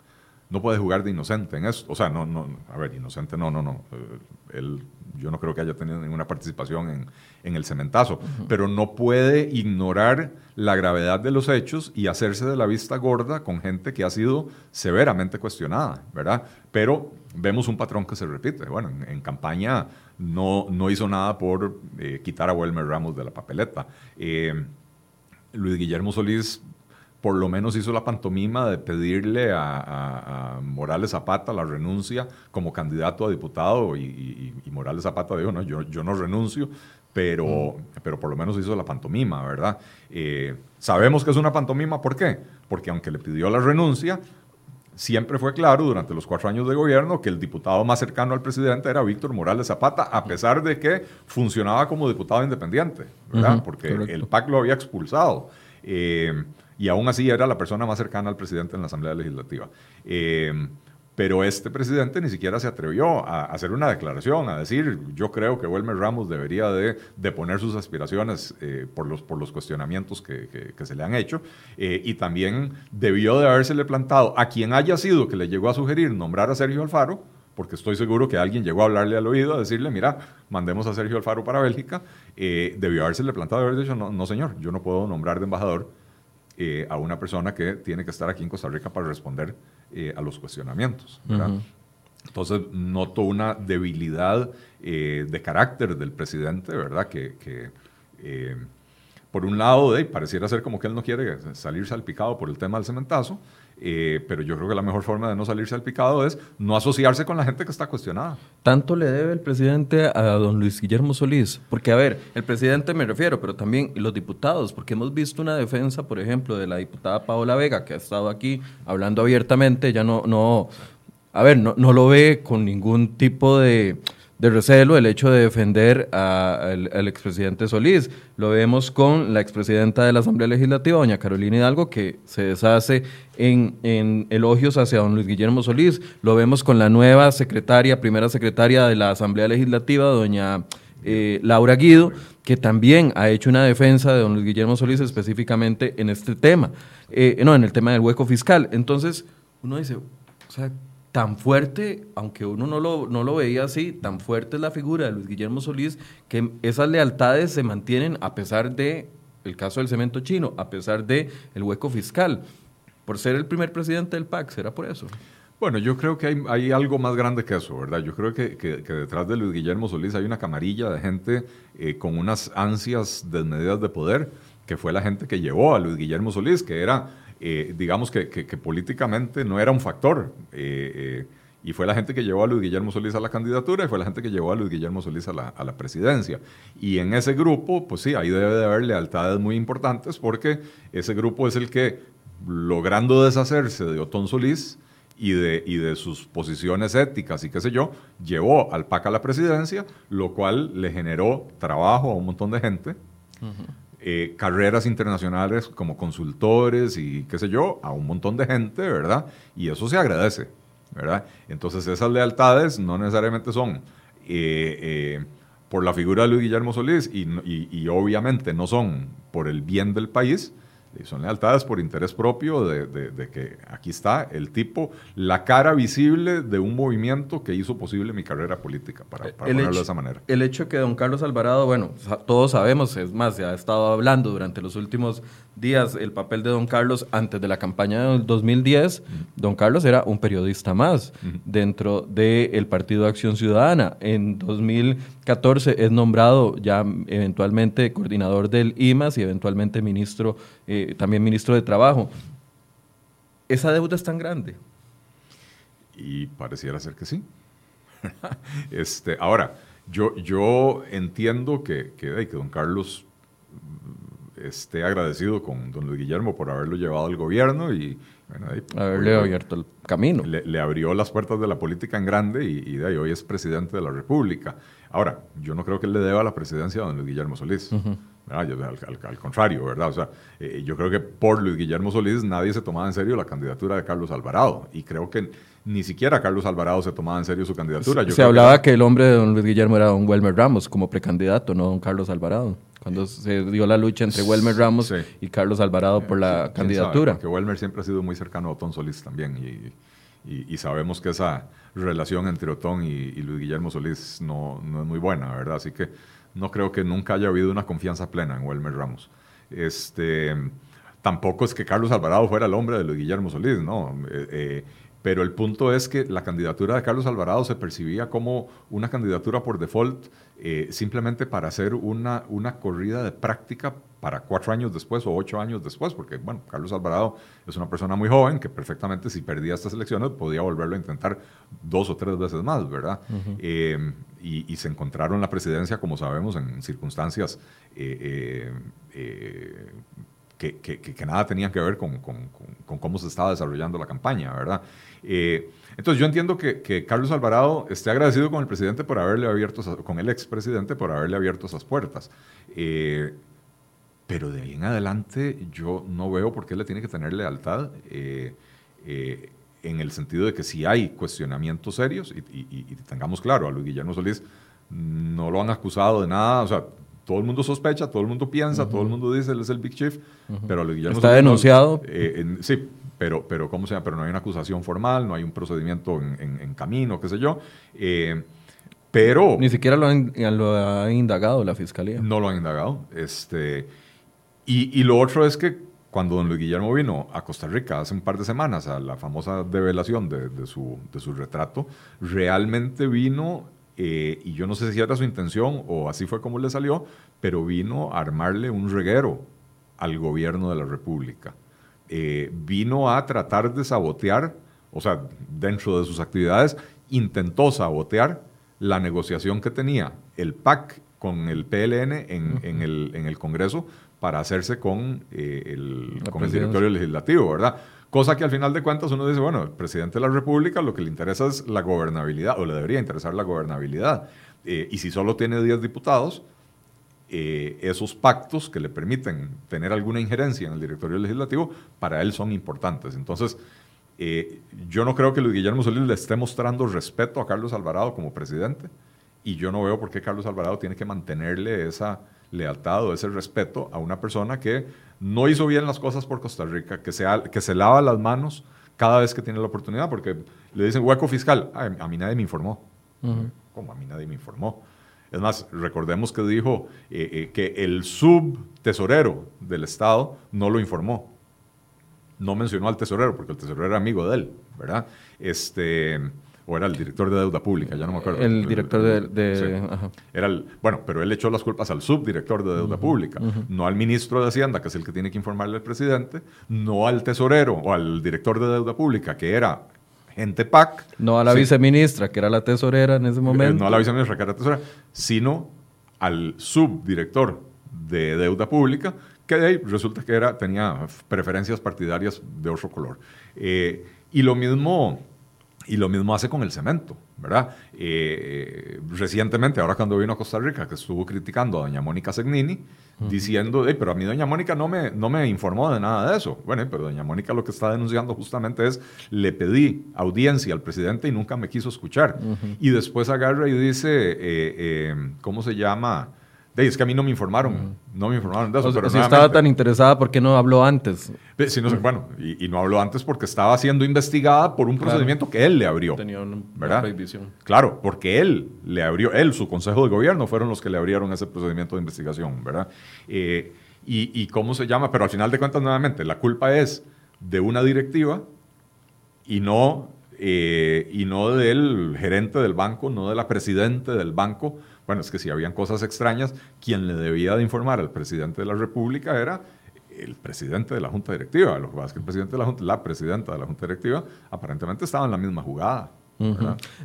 no puede jugar de inocente en eso. O sea, no, no, a ver, inocente no, no, no. Eh, él, yo no creo que haya tenido ninguna participación en, en el cementazo, pero no puede ignorar la gravedad de los hechos y hacerse de la vista gorda con gente que ha sido severamente cuestionada, ¿verdad? Pero vemos un patrón que se repite. Bueno, en, campaña no, no hizo nada por eh, quitar a Wilmer Ramos de la papeleta. Eh, Luis Guillermo Solís por lo menos hizo la pantomima de pedirle a, Morales Zapata la renuncia como candidato a diputado y, Morales Zapata dijo, no, yo, yo no renuncio, pero, mm. pero por lo menos hizo la pantomima, ¿verdad? Eh, sabemos que es una pantomima, ¿por qué? Porque aunque le pidió la renuncia, siempre fue claro durante los cuatro años de gobierno que el diputado más cercano al presidente era Víctor Morales Zapata, a pesar de que funcionaba como diputado independiente, ¿verdad? Porque el PAC lo había expulsado. Eh, y aún así era la persona más cercana al presidente en la Asamblea Legislativa. Eh, pero este presidente ni siquiera se atrevió a hacer una declaración, a decir, yo creo que Wilmer Ramos debería de, de poner sus aspiraciones eh, por, los, por los cuestionamientos que, que, se le han hecho, eh, y también debió de habérsele plantado a quien haya sido que le llegó a sugerir nombrar a Sergio Alfaro, porque estoy seguro que alguien llegó a hablarle al oído, a decirle, mira, mandemos a Sergio Alfaro para Bélgica, eh, debió habérsele plantado haber dicho, no, no señor, yo no puedo nombrar de embajador eh, a una persona que tiene que estar aquí en Costa Rica para responder eh, a los cuestionamientos. Entonces noto una debilidad eh, de carácter del presidente, ¿verdad? Que, por un lado, pareciera ser como que él no quiere salir salpicado por el tema del cementazo, eh, pero yo creo que la mejor forma de no salirse al picado es no asociarse con la gente que está cuestionada. ¿Tanto le debe el presidente a don Luis Guillermo Solís? Porque, a ver, el presidente me refiero, pero también los diputados, porque hemos visto una defensa, por ejemplo, de la diputada Paola Vega, que ha estado aquí hablando abiertamente, ya no, no a ver, no, no lo ve con ningún tipo de de recelo el hecho de defender al expresidente Solís. Lo vemos con la expresidenta de la Asamblea Legislativa, doña Carolina Hidalgo, que se deshace en, elogios hacia don Luis Guillermo Solís. Lo vemos con la nueva secretaria, primera secretaria de la Asamblea Legislativa, doña eh, Laura Guido, que también ha hecho una defensa de don Luis Guillermo Solís específicamente en este tema, eh, no, en el tema del hueco fiscal. Entonces, uno dice, o sea, tan fuerte, aunque uno no lo, no lo veía así, tan fuerte es la figura de Luis Guillermo Solís, que esas lealtades se mantienen a pesar de el caso del cemento chino, a pesar de el hueco fiscal. Por ser el primer presidente del PAC, ¿será por eso? Bueno, yo creo que hay, hay algo más grande que eso, ¿verdad? Yo creo que, que, detrás de Luis Guillermo Solís hay una camarilla de gente eh, con unas ansias desmedidas de poder, que fue la gente que llevó a Luis Guillermo Solís, que era eh, digamos que, políticamente no era un factor. Eh, eh, y fue la gente que llevó a Luis Guillermo Solís a la candidatura y fue la gente que llevó a Luis Guillermo Solís a la, presidencia. Y en ese grupo, pues sí, ahí debe de haber lealtades muy importantes porque ese grupo es el que, logrando deshacerse de Otón Solís, y de, y de, sus posiciones éticas y qué sé yo, llevó al PAC a la presidencia, lo cual le generó trabajo a un montón de gente. Eh, carreras internacionales como consultores y qué sé yo, a un montón de gente, ¿verdad? Y eso se agradece, ¿verdad? Entonces esas lealtades no necesariamente son eh, eh, por la figura de Luis Guillermo Solís y obviamente no son por el bien del país, son lealtades por interés propio de, que aquí está el tipo, la cara visible de un movimiento que hizo posible mi carrera política, para, ponerlo de esa manera. El hecho que don Carlos Alvarado, bueno, todos sabemos, es más, se ha estado hablando durante los últimos días el papel de don Carlos antes de la campaña del 2010. Don Carlos era un periodista más dentro del Partido de Acción Ciudadana. En 2014 es nombrado ya eventualmente coordinador del IMAS y eventualmente ministro, eh, también ministro de Trabajo. ¿Esa deuda es tan grande? Y pareciera ser que sí. este, ahora, yo, yo entiendo que, que, que don Carlos esté agradecido con don Luis Guillermo por haberlo llevado al gobierno y haberle abierto el camino. Le, abrió las puertas de la política en grande y, de ahí hoy es presidente de la República. Ahora, yo no creo que él le deba la presidencia a don Luis Guillermo Solís. Al, contrario, ¿verdad? O sea, eh, yo creo que por Luis Guillermo Solís nadie se tomaba en serio la candidatura de Carlos Alvarado. Y creo que ni siquiera Carlos Alvarado se tomaba en serio su candidatura. se hablaba que, el hombre de don Luis Guillermo era don Welmer Ramos como precandidato, no don Carlos Alvarado. Cuando se dio la lucha entre Welmer Ramos y Carlos Alvarado por la candidatura. Que Welmer siempre ha sido muy cercano a Otón Solís también. Y, sabemos que esa relación entre Otón y, Luis Guillermo Solís no, no, es muy buena, ¿verdad? Así que no creo que nunca haya habido una confianza plena en Welmer Ramos. Este, tampoco es que Carlos Alvarado fuera el hombre de Luis Guillermo Solís, ¿no? Eh, eh, pero el punto es que la candidatura de Carlos Alvarado se percibía como una candidatura por default eh, simplemente para hacer una, una corrida de práctica para cuatro años después o ocho años después, porque bueno, Carlos Alvarado es una persona muy joven que perfectamente si perdía estas elecciones podía volverlo a intentar dos o tres veces más, ¿verdad? Eh, y, se encontraron la presidencia, como sabemos, en circunstancias eh, que, nada tenían que ver con, cómo se estaba desarrollando la campaña, ¿verdad? Eh, entonces yo entiendo que, Carlos Alvarado esté agradecido con el presidente por haberle abierto, con el expresidente por haberle abierto esas puertas. Eh, pero de ahí en adelante yo no veo por qué le tiene que tener lealtad eh, en el sentido de que si hay cuestionamientos serios, y, tengamos claro, a Luis Guillermo Solís no lo han acusado de nada, o sea, todo el mundo sospecha, todo el mundo piensa, todo el mundo dice él es el Big Chief, pero Luis Guillermo está denunciado. sí, pero, pero, ¿cómo se llama? Pero no hay una acusación formal, no hay un procedimiento en, camino, qué sé yo. Eh, pero... Ni siquiera lo han, lo ha indagado la fiscalía. No lo han indagado. Este, y, lo otro es que cuando don Luis Guillermo vino a Costa Rica hace un par de semanas a la famosa develación de, su, retrato, realmente vino, eh, y yo no sé si era su intención o así fue como le salió, pero vino a armarle un reguero al gobierno de la República. eh, vino a tratar de sabotear, o sea, dentro de sus actividades, intentó sabotear la negociación que tenía el PAC con el PLN en el, Congreso para hacerse con, eh, el, con el directorio legislativo, ¿verdad? Cosa que al final de cuentas uno dice, bueno, el presidente de la República lo que le interesa es la gobernabilidad, o le debería interesar la gobernabilidad. Eh, y si solo tiene 10 diputados, eh, esos pactos que le permiten tener alguna injerencia en el directorio legislativo, para él son importantes. Entonces, eh, yo no creo que Luis Guillermo Solís le esté mostrando respeto a Carlos Alvarado como presidente, y yo no veo por qué Carlos Alvarado tiene que mantenerle esa lealtad o ese respeto a una persona que no hizo bien las cosas por Costa Rica, que se, que se lava las manos cada vez que tiene la oportunidad, porque le dicen hueco fiscal. a mí nadie me informó. ¿Cómo? A mí nadie me informó. Es más, recordemos que dijo eh, eh, que el subtesorero del Estado no lo informó. No mencionó al tesorero, porque el tesorero era amigo de él, ¿verdad? Este, o era el director de deuda pública, ya no me acuerdo. El director de... Era el, bueno, pero él echó las culpas al subdirector de deuda pública, no al ministro de Hacienda, que es el que tiene que informarle al presidente, no al tesorero o al director de deuda pública, que era gente PAC. No a la viceministra, que era la tesorera en ese eh, momento. No a la viceministra, que era la tesorera, sino al subdirector de deuda pública, que de ahí resulta que era, tenía preferencias partidarias de otro color. Eh, y lo mismo y lo mismo hace con el cemento, ¿verdad? Eh, recientemente, ahora cuando vino a Costa Rica, que estuvo criticando a doña Mónica Segnini, diciendo, pero a mí doña Mónica no me, no me informó de nada de eso. Bueno, pero doña Mónica lo que está denunciando justamente es, le pedí audiencia al presidente y nunca me quiso escuchar. Y después agarra y dice, eh, eh, ¿cómo se llama? Es que a mí no me informaron, no me informaron de eso. pero si estaba tan interesada, ¿por qué no habló antes? No bueno, y, no habló antes porque estaba siendo investigada por un procedimiento que él le abrió. Tenía una, ¿verdad? prohibición. Claro, porque él le abrió, él, su consejo de gobierno, fueron los que le abrieron ese procedimiento de investigación, ¿verdad? Eh, y, cómo se llama, pero al final de cuentas, nuevamente, la culpa es de una directiva y no, eh, y no del gerente del banco, no de la presidente del banco bueno, es que si habían cosas extrañas, quien le debía de informar al presidente de la República era el presidente de la Junta Directiva. Lo que pasa es que el presidente de la Junta, la presidenta de la Junta Directiva, aparentemente estaba en la misma jugada.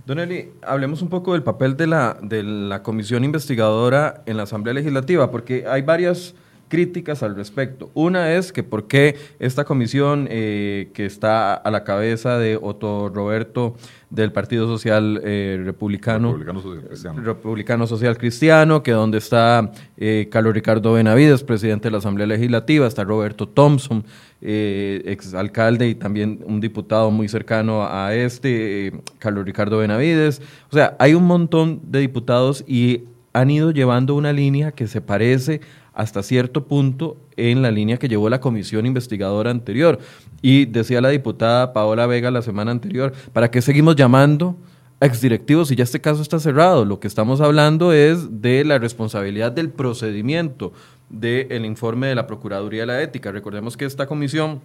Don Eli, hablemos un poco del papel de la, de la comisión investigadora en la Asamblea Legislativa, porque hay varias críticas al respecto. Una es que por qué esta comisión eh, que está a la cabeza de Otto Roberto del Partido Social eh, Republicano, Republicano Social, Cristiano. que donde está eh, Carlos Ricardo Benavides, presidente de la Asamblea Legislativa, está Roberto Thompson, ex alcalde y también un diputado muy cercano a este, Carlos Ricardo Benavides. O sea, hay un montón de diputados y han ido llevando una línea que se parece hasta cierto punto en la línea que llevó la comisión investigadora anterior. Y decía la diputada Paola Vega la semana anterior, ¿para qué seguimos llamando exdirectivos si ya este caso está cerrado? Lo que estamos hablando es de la responsabilidad del procedimiento del informe de la Procuraduría de la Ética. Recordemos que esta comisión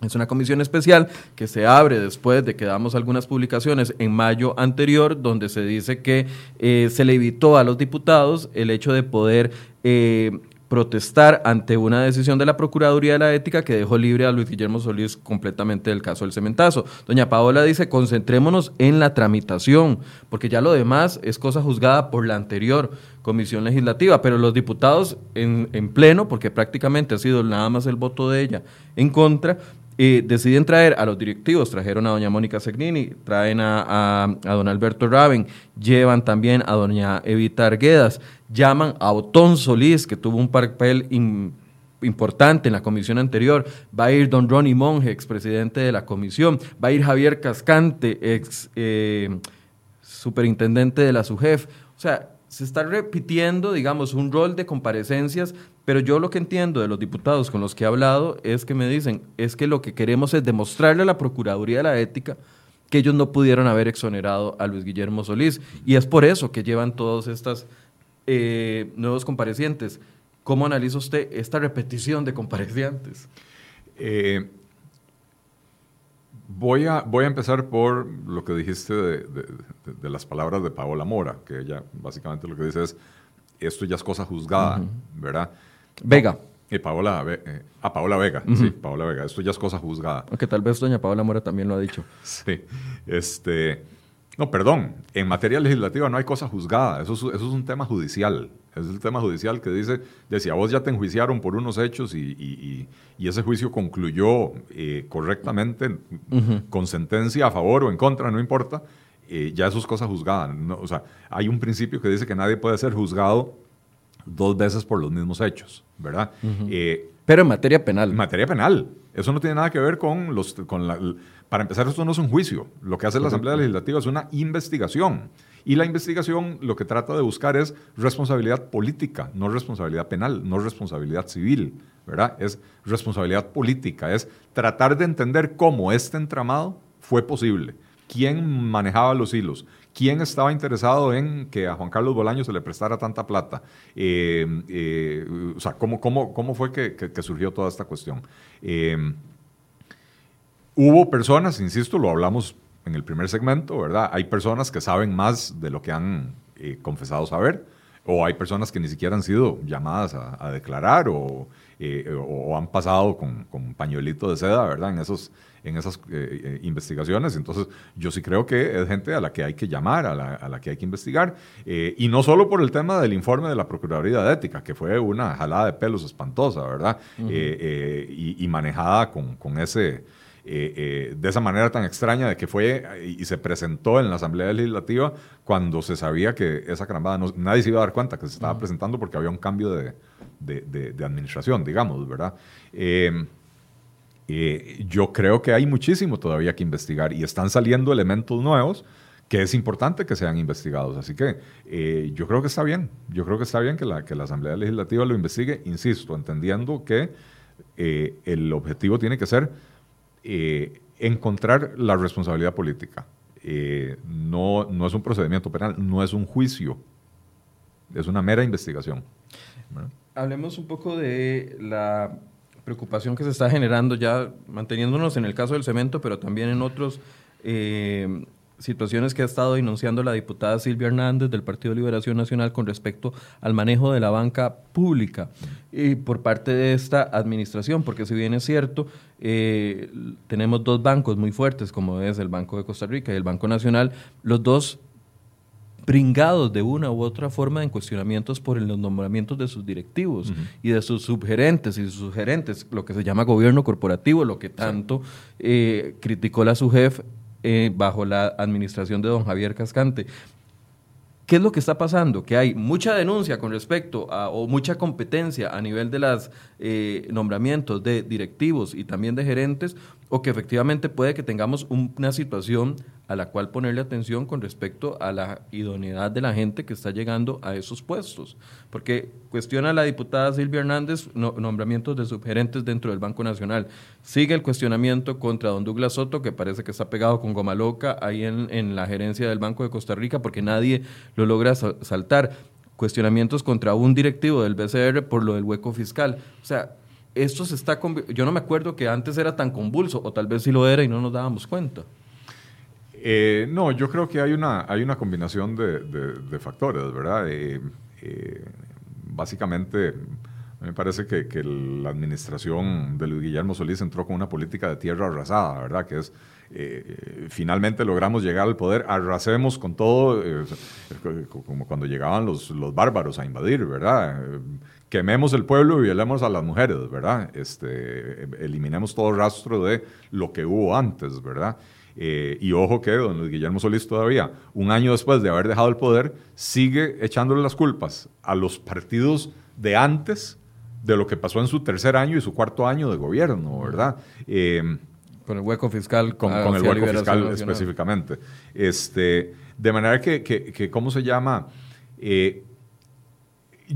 es una comisión especial que se abre después de que damos algunas publicaciones en mayo anterior, donde se dice que eh, se le evitó a los diputados el hecho de poder eh, protestar ante una decisión de la Procuraduría de la Ética que dejó libre a Luis Guillermo Solís completamente del caso del cementazo. Doña Paola dice, concentrémonos en la tramitación, porque ya lo demás es cosa juzgada por la anterior comisión legislativa, pero los diputados en, en pleno, porque prácticamente ha sido nada más el voto de ella en contra, eh, deciden traer a los directivos, trajeron a doña Mónica Segnini, traen a, don Alberto Raven, llevan también a doña Evita Arguedas, llaman a Otón Solís, que tuvo un papel importante en la comisión anterior, va a ir don Ronnie Monge, expresidente de la comisión, va a ir Javier Cascante, ex eh, superintendente de la SUJEF, o sea, se está repitiendo, digamos, un rol de comparecencias, pero yo lo que entiendo de los diputados con los que he hablado es que me dicen, es que lo que queremos es demostrarle a la Procuraduría de la Ética que ellos no pudieron haber exonerado a Luis Guillermo Solís, y es por eso que llevan todos estos eh, nuevos comparecientes. ¿Cómo analiza usted esta repetición de comparecientes? Eh, Voy a, voy a empezar por lo que dijiste de, las palabras de Paola Mora, que ella básicamente lo que dice es, esto ya es cosa juzgada, ¿verdad? Vega. Y Paola, eh, a Paola Vega, sí, Paola Vega. Esto ya es cosa juzgada. Aunque tal vez doña Paola Mora también lo ha dicho. Sí. Este, no, perdón. En materia legislativa no hay cosa juzgada. Eso es, eso es un tema judicial. Es el tema judicial que dice, decía, vos ya te enjuiciaron por unos hechos y, ese juicio concluyó eh, correctamente con sentencia a favor o en contra, no importa. Eh, ya eso es cosa juzgada. o sea, hay un principio que dice que nadie puede ser juzgado dos veces por los mismos hechos, ¿verdad? Eh, Pero en materia penal. En materia penal. Eso no tiene nada que ver con los... Con la, para empezar, esto no es un juicio. Lo que hace la Asamblea Legislativa es una investigación. Y la investigación lo que trata de buscar es responsabilidad política, no responsabilidad penal, no responsabilidad civil, ¿verdad? Es responsabilidad política, es tratar de entender cómo este entramado fue posible, quién manejaba los hilos, quién estaba interesado en que a Juan Carlos Bolaño se le prestara tanta plata, eh, eh, o sea, cómo, cómo, cómo fue que, surgió toda esta cuestión. Eh, hubo personas, insisto, lo hablamos en el primer segmento, ¿verdad? Hay personas que saben más de lo que han confesado saber, o hay personas que ni siquiera han sido llamadas a, declarar o, eh, o, han pasado con, con, pañuelito de seda, ¿verdad? En, esos, en esas eh, investigaciones. Entonces, yo sí creo que es gente a la que hay que llamar, a la, a la que hay que investigar. y no solo por el tema del informe de la Procuraduría de Ética, que fue una jalada de pelos espantosa, ¿verdad? y, y, manejada con, con ese eh, eh, de esa manera tan extraña de que fue y se presentó en la Asamblea Legislativa cuando se sabía que esa carambada, nadie se iba a dar cuenta que se estaba presentando porque había un cambio de, de, administración, digamos, ¿verdad? Em, eh, yo creo que hay muchísimo todavía que investigar y están saliendo elementos nuevos que es importante que sean investigados. Así que yo creo que está bien, yo creo que está bien que la, que la Asamblea Legislativa lo investigue, insisto, entendiendo que el objetivo tiene que ser eh, encontrar la responsabilidad política. Eh, no, no es un procedimiento penal, no es un juicio, es una mera investigación. Hablemos un poco de la preocupación que se está generando ya, manteniéndonos en el caso del cemento, pero también en otros eh, situaciones que ha estado denunciando la diputada Silvia Hernández del Partido de Liberación Nacional con respecto al manejo de la banca pública y por parte de esta administración, porque si bien es cierto, eh, tenemos dos bancos muy fuertes, como es el Banco de Costa Rica y el Banco Nacional, los dos bringados de una u otra forma en cuestionamientos por los nombramientos de sus directivos y de sus subgerentes y sus gerentes, lo que se llama gobierno corporativo, lo que tanto eh, criticó la SUGEF eh, bajo la administración de don Javier Cascante. ¿Qué es lo que está pasando? Que hay mucha denuncia con respecto a, o mucha competencia a nivel de los eh, nombramientos de directivos y también de gerentes, o que efectivamente puede que tengamos una situación a la cual ponerle atención con respecto a la idoneidad de la gente que está llegando a esos puestos. Porque cuestiona la diputada Silvia Hernández nombramientos de subgerentes dentro del Banco Nacional. Sigue el cuestionamiento contra don Douglas Soto, que parece que está pegado con goma loca ahí en, en la gerencia del Banco de Costa Rica, porque nadie lo logra saltar. Cuestionamientos contra un directivo del BCR por lo del hueco fiscal. O sea, esto se está... Yo no me acuerdo que antes era tan convulso, o tal vez sí lo era y no nos dábamos cuenta. Eh, no, yo creo que hay una, hay una combinación de, factores, ¿verdad? Eh, eh, básicamente, me parece que, que, la administración de Luis Guillermo Solís entró con una política de tierra arrasada, ¿verdad? Que es, finalmente logramos llegar al poder, arrasemos con todo, como cuando llegaban los, los bárbaros a invadir, ¿verdad? Quememos el pueblo y violemos a las mujeres, ¿verdad? Este, eliminemos todo rastro de lo que hubo antes, ¿verdad? Eh, y ojo que don Luis Guillermo Solís todavía, un año después de haber dejado el poder, sigue echándole las culpas a los partidos de antes de lo que pasó en su tercer año y su cuarto año de gobierno, ¿verdad? Eh, con el hueco fiscal. Con, el hueco fiscal específicamente. Este, de manera que, que, ¿cómo se llama? Eh,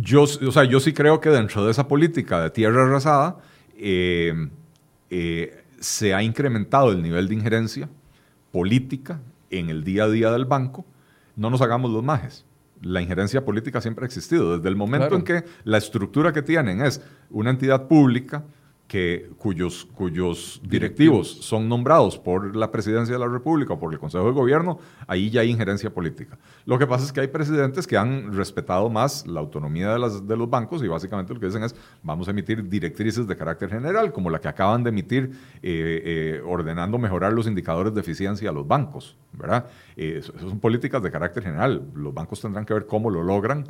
yo, o sea, yo sí creo que dentro de esa política de tierra arrasada eh, eh, se ha incrementado el nivel de injerencia política en el día a día del banco. No nos hagamos los majes. La injerencia política siempre ha existido. Desde el momento en que la estructura que tienen es una entidad pública que, cuyos, cuyos directivos son nombrados por la presidencia de la República o por el Consejo de Gobierno, ahí ya hay injerencia política. Lo que pasa es que hay presidentes que han respetado más la autonomía de, las, de los bancos y básicamente lo que dicen es vamos a emitir directrices de carácter general, como la que acaban de emitir eh, eh, ordenando mejorar los indicadores de eficiencia a los bancos, ¿verdad? Eh, son políticas de carácter general. Los bancos tendrán que ver cómo lo logran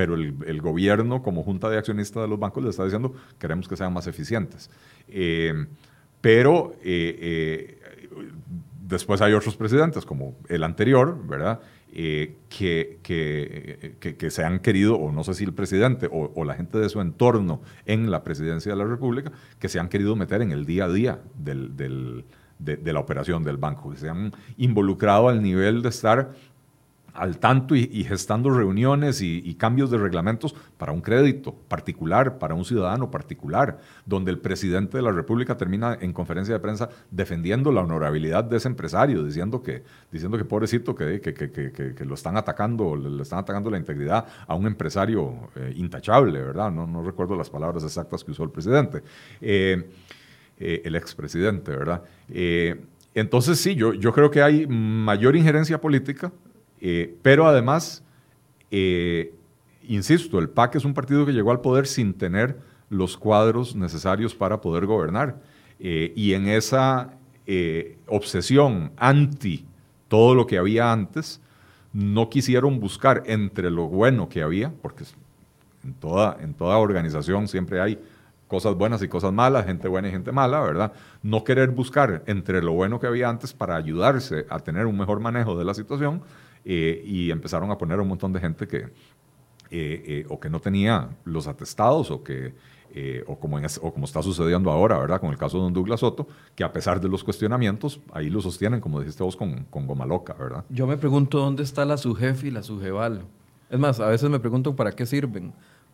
pero el, gobierno como junta de accionistas de los bancos le está diciendo queremos que sean más eficientes. Eh, pero eh, eh, después hay otros presidentes, como el anterior, ¿verdad? que, que, se han querido, o no sé si el presidente o, la gente de su entorno en la presidencia de la República, que se han querido meter en el día a día del, de, de, la operación del banco, que se han involucrado al nivel de estar al tanto y, gestando reuniones y, cambios de reglamentos para un crédito particular, para un ciudadano particular, donde el presidente de la República termina en conferencia de prensa defendiendo la honorabilidad de ese empresario, diciendo que, diciendo que pobrecito, que, que, lo están atacando, le, están atacando la integridad a un empresario eh, intachable, ¿verdad? No, recuerdo las palabras exactas que usó el presidente, eh, eh, el expresidente, ¿verdad? entonces sí, yo creo que hay mayor injerencia política eh, pero además, eh, insisto, el PAC es un partido que llegó al poder sin tener los cuadros necesarios para poder gobernar. Eh, y en esa obsesión anti todo lo que había antes, no quisieron buscar entre lo bueno que había, porque en toda, en toda organización siempre hay cosas buenas y cosas malas, gente buena y gente mala, ¿verdad? No querer buscar entre lo bueno que había antes para ayudarse a tener un mejor manejo de la situación, eh, y empezaron a poner un montón de gente que eh, eh, o que no tenía los atestados o que o, como o como está sucediendo ahora, ¿verdad? Con el caso de don Douglas Soto, que a pesar de los cuestionamientos, ahí lo sostienen, como dijiste vos, con, con goma loca, ¿verdad? Yo me pregunto dónde está la SUGEF y la SUGEVAL. Es más, a veces me pregunto para qué sirven.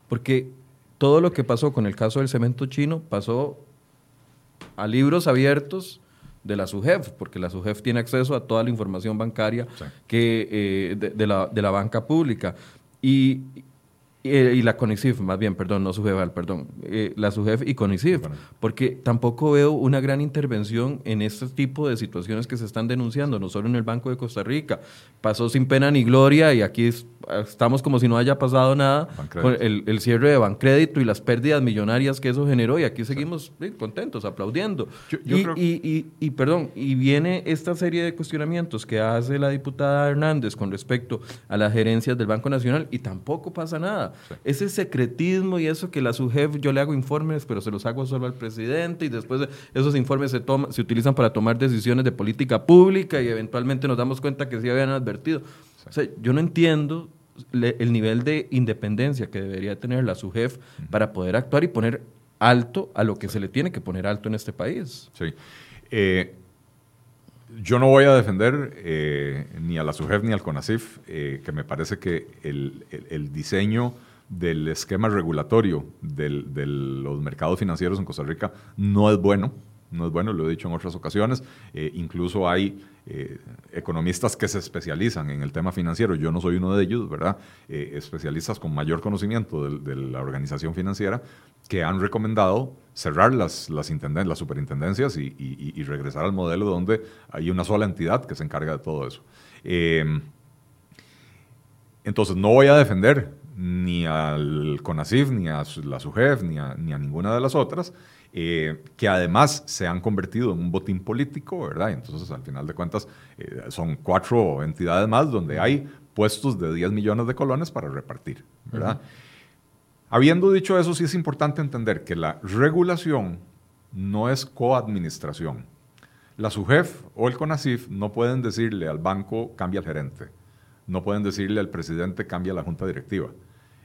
Porque todo lo que pasó con el caso del cemento chino pasó a libros abiertos de la SUGEF, porque la SUGEF tiene acceso a toda la información bancaria que, eh, de, la, de la banca pública. Y, eh, y la CONICIF, más bien, perdón, no SUGEVAL, perdón, eh, la SUGEF y CONICIF, porque tampoco veo una gran intervención en este tipo de situaciones que se están denunciando, no solo en el Banco de Costa Rica. Pasó sin pena ni gloria y aquí estamos como si no haya pasado nada con el, cierre de Bancrédito y las pérdidas millonarias que eso generó y aquí seguimos contentos, aplaudiendo. y, y, perdón, y viene esta serie de cuestionamientos que hace la diputada Hernández con respecto a las gerencias del Banco Nacional y tampoco pasa nada. Ese secretismo y eso que la SUGEF, yo le hago informes, pero se los hago solo al presidente y después esos informes se, se utilizan para tomar decisiones de política pública y eventualmente nos damos cuenta que sí habían advertido. O sea, yo no entiendo el nivel de independencia que debería tener la SUGEF para poder actuar y poner alto a lo que se le tiene que poner alto en este país. Sí. Eh, yo no voy a defender eh, ni a la SUGEF ni al CONACIF, eh, que me parece que el, diseño del esquema regulatorio de los mercados financieros en Costa Rica no es bueno no es bueno, lo he dicho en otras ocasiones. Eh, incluso hay eh, economistas que se especializan en el tema financiero, yo no soy uno de ellos, ¿verdad? Eh, especialistas con mayor conocimiento de, la organización financiera que han recomendado cerrar las, las, las superintendencias y, regresar al modelo donde hay una sola entidad que se encarga de todo eso. entonces, no voy a defender ni al CONACIF, ni a la SUGEF, ni a, ni a ninguna de las otras. Eh, que además se han convertido en un botín político, ¿verdad? Entonces, al final de cuentas, eh, son cuatro entidades más donde hay puestos de 10 millones de colones para repartir, ¿verdad? Habiendo dicho eso, sí es importante entender que la regulación no es coadministración. La SUGEF o el CONACIF no pueden decirle al banco cambia el gerente, no pueden decirle al presidente cambia la junta directiva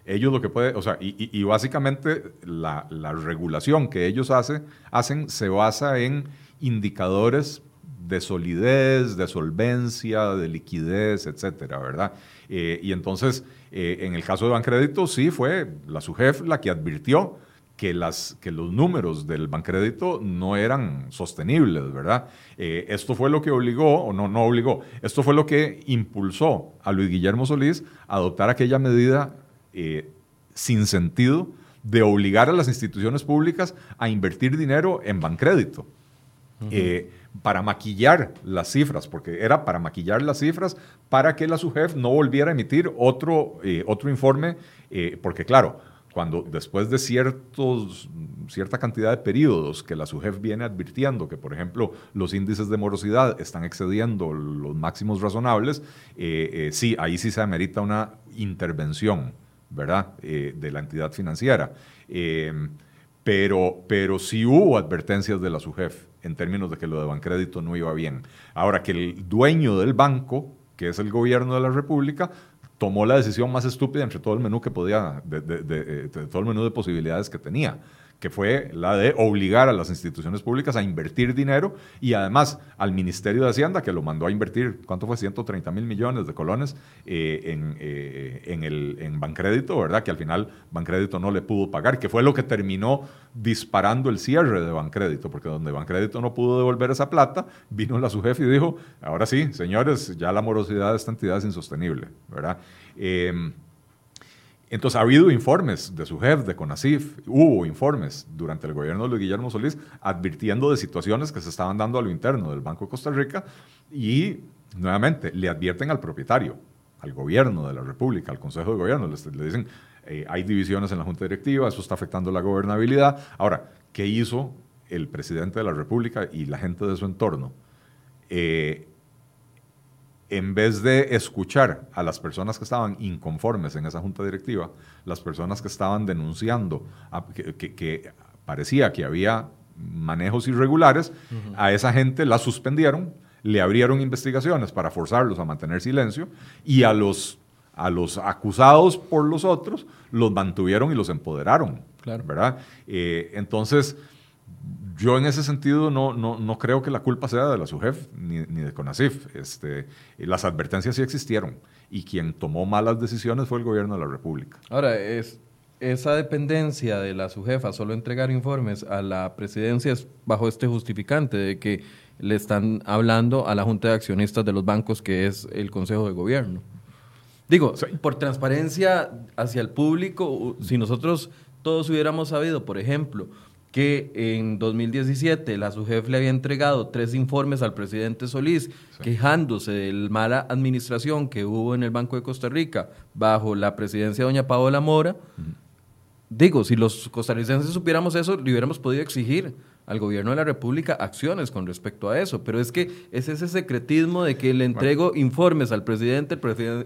ellos lo que pueden, o sea, y, básicamente la, regulación que ellos hace, hacen se basa en indicadores de solidez, de solvencia, de liquidez, etcétera, ¿verdad? Eh, y entonces, eh, en el caso de Bancrédito, sí fue la SUGEF la que advirtió que, las, que los números del Bancrédito no eran sostenibles, ¿verdad? Eh, esto fue lo que obligó, o no, no obligó, esto fue lo que impulsó a Luis Guillermo Solís a adoptar aquella medida eh, sin sentido de obligar a las instituciones públicas a invertir dinero en Bancrédito. Eh, para maquillar las cifras, porque era para maquillar las cifras para que la SUGEF no volviera a emitir otro, eh, otro informe, eh, porque claro, cuando después de ciertos, cierta cantidad de periodos que la SUGEF viene advirtiendo que, por ejemplo, los índices de morosidad están excediendo los máximos razonables, sí, ahí sí se amerita una intervención, ¿verdad?, eh, de la entidad financiera. pero, pero sí hubo advertencias de la SUGEF en términos de que lo de Bancrédito no iba bien. Ahora, que el dueño del banco, que es el gobierno de la República, tomó la decisión más estúpida entre todo el menú que podía, de, de, todo el menú de posibilidades que tenía que fue la de obligar a las instituciones públicas a invertir dinero y además al Ministerio de Hacienda, que lo mandó a invertir, ¿cuánto fue? 130 mil millones de colones eh, en, eh, en, el, en Bancrédito, ¿verdad? Que al final Bancrédito no le pudo pagar, que fue lo que terminó disparando el cierre de Bancrédito, porque donde Bancrédito no pudo devolver esa plata, vino la su jefe y dijo, ahora sí, señores, ya la morosidad de esta entidad es insostenible, ¿verdad? Eh, entonces ha habido informes de su jefe, de CONACIF, hubo informes durante el gobierno de Luis Guillermo Solís advirtiendo de situaciones que se estaban dando a lo interno del Banco de Costa Rica y nuevamente le advierten al propietario, al gobierno de la República, al Consejo de Gobierno, le, dicen eh, hay divisiones en la Junta Directiva, eso está afectando la gobernabilidad. Ahora, ¿qué hizo el presidente de la República y la gente de su entorno? Eh, en vez de escuchar a las personas que estaban inconformes en esa junta directiva, las personas que estaban denunciando que, parecía que había manejos irregulares, a esa gente la suspendieron, le abrieron investigaciones para forzarlos a mantener silencio y a los, a los acusados por los otros los mantuvieron y los empoderaron. ¿verdad? Eh, entonces, yo en ese sentido no, no, no, creo que la culpa sea de la SUGEF ni, ni de CONACIF. Este, las advertencias sí existieron y quien tomó malas decisiones fue el gobierno de la República. Ahora, es, esa dependencia de la SUGEF a solo entregar informes a la presidencia es bajo este justificante de que le están hablando a la Junta de Accionistas de los bancos, que es el Consejo de Gobierno. Digo, por transparencia hacia el público, si nosotros todos hubiéramos sabido, por ejemplo, que en 2017 la SUGEF le había entregado tres informes al presidente Solís quejándose de la mala administración que hubo en el Banco de Costa Rica bajo la presidencia de doña Paola Mora. Digo, si los costarricenses supiéramos eso, le hubiéramos podido exigir al gobierno de la República acciones con respecto a eso, pero es que es ese secretismo de que le entrego informes al presidente,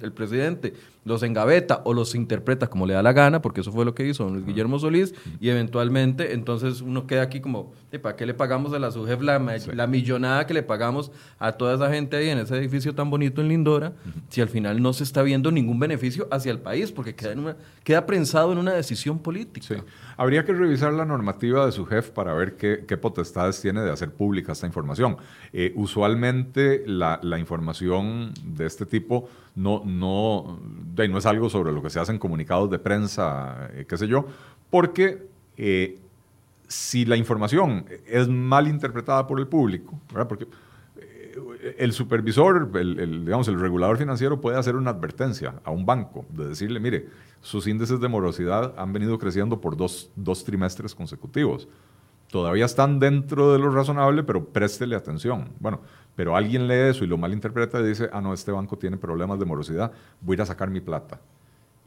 el, presidente los engaveta o los interpreta como le da la gana, porque eso fue lo que hizo don Luis Guillermo Solís, y eventualmente entonces uno queda aquí como, ¿para qué le pagamos a la SUGEF la, la, millonada que le pagamos a toda esa gente ahí en ese edificio tan bonito en Lindora, si al final no se está viendo ningún beneficio hacia el país, porque queda, queda prensado en una decisión política? Habría que revisar la normativa de SUGEF para ver qué qué potestades tiene de hacer pública esta información. Eh, usualmente la, información de este tipo no, no, no es algo sobre lo que se hacen comunicados de prensa, eh, qué sé yo, porque eh, si la información es mal interpretada por el público, porque el supervisor, el, digamos, el regulador financiero puede hacer una advertencia a un banco de decirle, mire, sus índices de morosidad han venido creciendo por dos, dos trimestres consecutivos todavía están dentro de lo razonable, pero préstele atención. Bueno, pero alguien lee eso y lo malinterpreta y dice, ah, no, este banco tiene problemas de morosidad, voy a ir a sacar mi plata.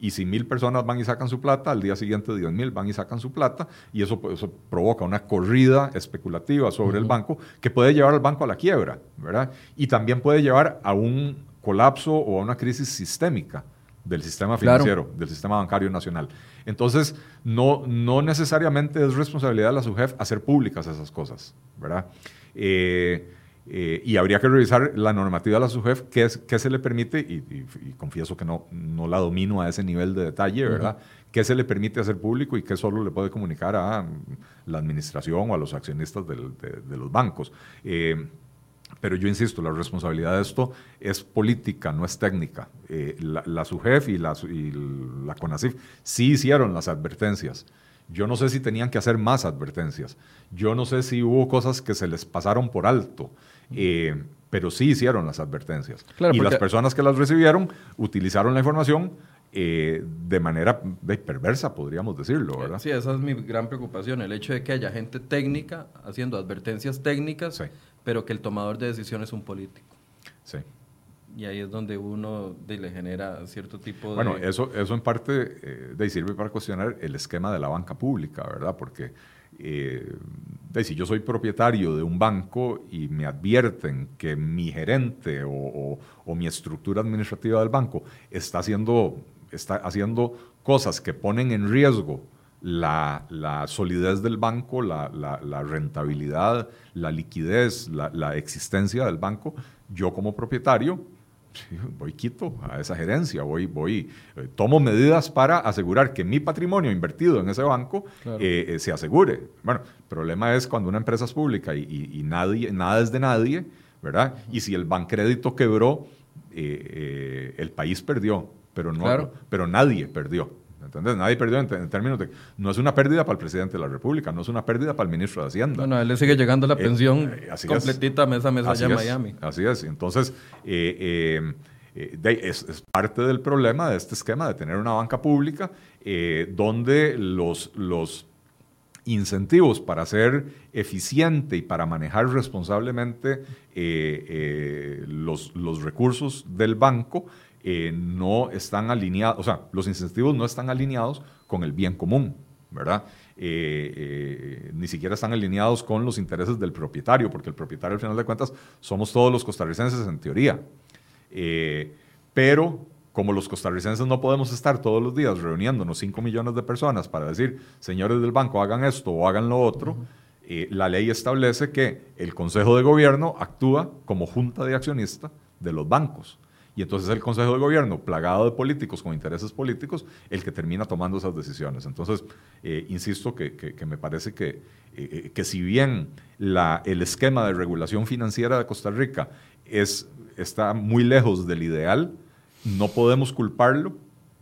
Y si mil personas van y sacan su plata, al día siguiente diez mil van y sacan su plata, y eso, eso provoca una corrida especulativa sobre el banco que puede llevar al banco a la quiebra, ¿verdad? Y también puede llevar a un colapso o a una crisis sistémica del sistema financiero, del sistema bancario nacional. Entonces, no, no necesariamente es responsabilidad de la SUGEF hacer públicas esas cosas, ¿verdad? Eh, eh, y habría que revisar la normativa de la SUGEF, qué, es, qué se le permite, y, confieso que no, no la domino a ese nivel de detalle, ¿verdad? ¿Qué se le permite hacer público y qué solo le puede comunicar a la administración o a los accionistas de, los bancos? Eh, pero yo insisto, la responsabilidad de esto es política, no es técnica. Eh, la, la, SUGEF y la, y la CONACIF sí hicieron las advertencias. Yo no sé si tenían que hacer más advertencias. Yo no sé si hubo cosas que se les pasaron por alto. Eh, pero sí hicieron las advertencias. y las personas que las recibieron utilizaron la información eh, de manera perversa, podríamos decirlo, ¿verdad? Sí, esa es mi gran preocupación, el hecho de que haya gente técnica haciendo advertencias técnicas, pero que el tomador de decisiones es un político. Sí. Y ahí es donde uno le genera cierto tipo de... Bueno, eso, eso en parte eh, sirve para cuestionar el esquema de la banca pública, ¿verdad? Porque eh, si yo soy propietario de un banco y me advierten que mi gerente o, mi estructura administrativa del banco está haciendo, está haciendo cosas que ponen en riesgo la, solidez del banco, la, rentabilidad, la liquidez, la, existencia del banco, yo como propietario voy quito a esa gerencia, voy, voy, eh, tomo medidas para asegurar que mi patrimonio invertido en ese banco eh, eh, se asegure. Bueno, el problema es cuando una empresa es pública y, nadie, nada es de nadie, ¿verdad? Y si el Bancrédito quebró, el país perdió, pero, no, pero nadie perdió. ¿Entendés? Nadie perdió en, términos de. No es una pérdida para el presidente de la República, no es una pérdida para el ministro de Hacienda. Bueno, a él le sigue llegando la eh, pensión eh, completita mes a mes allá en Miami. Así es. Entonces, eh, es, parte del problema de este esquema de tener una banca pública donde los, los incentivos para ser eficiente y para manejar responsablemente los, los recursos del banco eh, no están alineados, o sea, los incentivos no están alineados con el bien común, ¿verdad? Eh, eh, ni siquiera están alineados con los intereses del propietario, porque el propietario al final de cuentas somos todos los costarricenses en teoría. pero como los costarricenses no podemos estar todos los días reuniéndonos 5 millones de personas para decir, señores del banco, hagan esto o hagan lo otro, la ley establece que el Consejo de Gobierno actúa como junta de accionistas de los bancos. Y entonces el Consejo de Gobierno, plagado de políticos con intereses políticos, el que termina tomando esas decisiones. Entonces, eh, insisto que, me parece que, eh, eh, que si bien la, el esquema de regulación financiera de Costa Rica es, está muy lejos del ideal, no podemos culparlo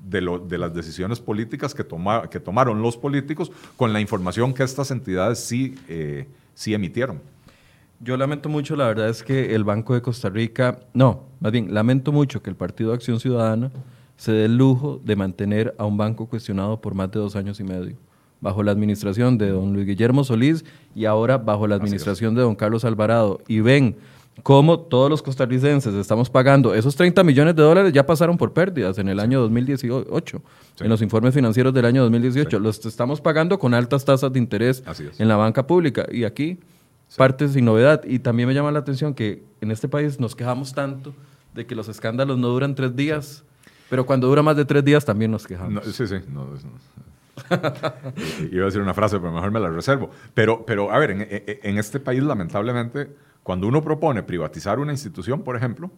de, lo, de, las decisiones políticas que, toma, que tomaron los políticos con la información que estas entidades sí, sí emitieron. Yo lamento mucho, la verdad es que el Banco de Costa Rica, no, más bien, lamento mucho que el Partido de Acción Ciudadana se dé el lujo de mantener a un banco cuestionado por más de dos años y medio, bajo la administración de don Luis Guillermo Solís y ahora bajo la administración de don Carlos Alvarado. Y ven cómo todos los costarricenses estamos pagando, esos 30 millones de dólares ya pasaron por pérdidas en el año 2018, en los informes financieros del año 2018, los estamos pagando con altas tasas de interés en la banca pública. Y aquí parte sin novedad. Y también me llama la atención que en este país nos quejamos tanto de que los escándalos no duran tres días, pero cuando dura más de tres días también nos quejamos. sí, sí. Iba a decir una frase, pero mejor me la reservo. Pero, pero a ver, en este país, lamentablemente, cuando uno propone privatizar una institución, por ejemplo,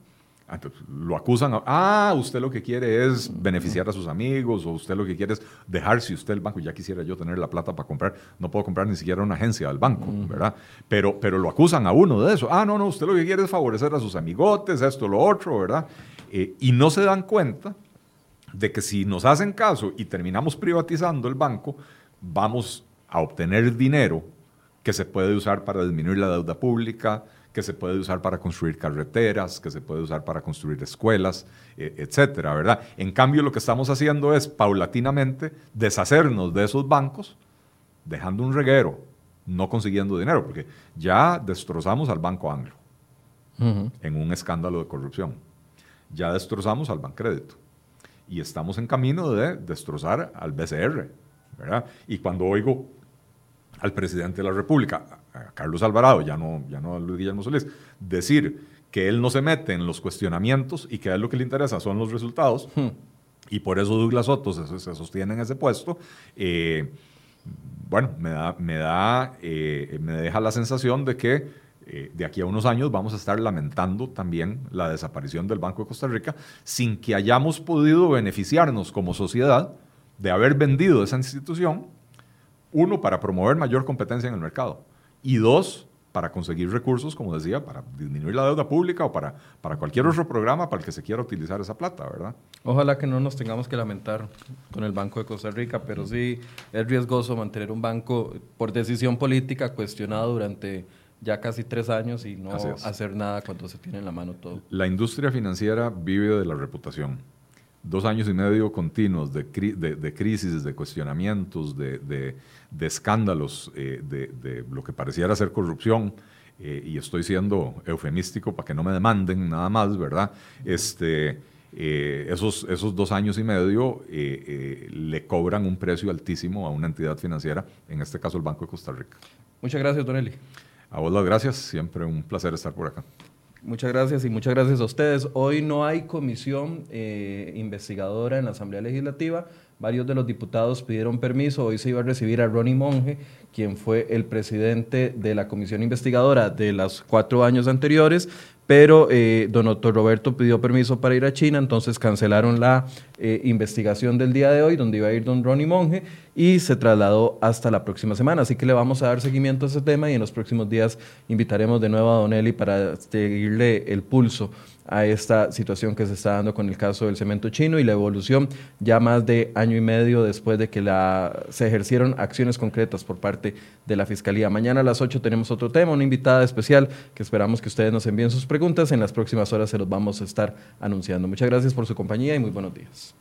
lo acusan, ah, usted lo que quiere es beneficiar a sus amigos o usted lo que quiere es dejar si usted el banco, ya quisiera yo tener la plata para comprar, no puedo comprar ni siquiera una agencia del banco, ¿verdad? Pero, pero lo acusan a uno de eso, ah, no, no, usted lo que quiere es favorecer a sus amigotes, esto, lo otro, ¿verdad? Eh, y no se dan cuenta de que si nos hacen caso y terminamos privatizando el banco, vamos a obtener dinero que se puede usar para disminuir la deuda pública, que se puede usar para construir carreteras, que se puede usar para construir escuelas, e, etcétera, ¿verdad? En cambio, lo que estamos haciendo es paulatinamente deshacernos de esos bancos, dejando un reguero, no consiguiendo dinero, porque ya destrozamos al Banco Anglo en un escándalo de corrupción. Ya destrozamos al Bancrédito y estamos en camino de destrozar al BCR, ¿verdad? Y cuando oigo al presidente de la República, a Carlos Alvarado, ya no, ya no a Luis Guillermo Solís, decir que él no se mete en los cuestionamientos y que a él lo que le interesa son los resultados, hmm. y por eso Douglas Soto se, sostiene en ese puesto, eh, bueno, me, da, me, da, eh, me deja la sensación de que eh, de aquí a unos años vamos a estar lamentando también la desaparición del Banco de Costa Rica sin que hayamos podido beneficiarnos como sociedad de haber vendido esa institución uno, para promover mayor competencia en el mercado. Y dos, para conseguir recursos, como decía, para disminuir la deuda pública o para, para cualquier otro programa para el que se quiera utilizar esa plata, ¿verdad? Ojalá que no nos tengamos que lamentar con el Banco de Costa Rica, pero sí es riesgoso mantener un banco por decisión política cuestionado durante ya casi tres años y no hacer nada cuando se tiene en la mano todo. La industria financiera vive de la reputación dos años y medio continuos de, de, crisis, de cuestionamientos, de, de escándalos, eh, de, lo que pareciera ser corrupción, eh, y estoy siendo eufemístico para que no me demanden nada más, ¿verdad? Este, eh, esos, esos dos años y medio le cobran un precio altísimo a una entidad financiera, en este caso el Banco de Costa Rica. Muchas gracias, Don Eli. A vos las gracias, siempre un placer estar por acá. Muchas gracias y muchas gracias a ustedes. Hoy no hay comisión investigadora en la Asamblea Legislativa. Varios de los diputados pidieron permiso. Hoy se iba a recibir a Ronnie Monge, quien fue el presidente de la comisión investigadora de los cuatro años anteriores, pero eh, don Otto Roberto pidió permiso para ir a China, entonces cancelaron la eh, investigación del día de hoy, donde iba a ir don Ronnie Monge, y se trasladó hasta la próxima semana. Así que le vamos a dar seguimiento a ese tema y en los próximos días invitaremos de nuevo a don Eli para seguirle el pulso a esta situación que se está dando con el caso del cemento chino y la evolución ya más de año y medio después de que la, se ejercieron acciones concretas por parte de la Fiscalía. Mañana a las 8 tenemos otro tema, una invitada especial que esperamos que ustedes nos envíen sus preguntas. En las próximas horas se los vamos a estar anunciando. Muchas gracias por su compañía y muy buenos días.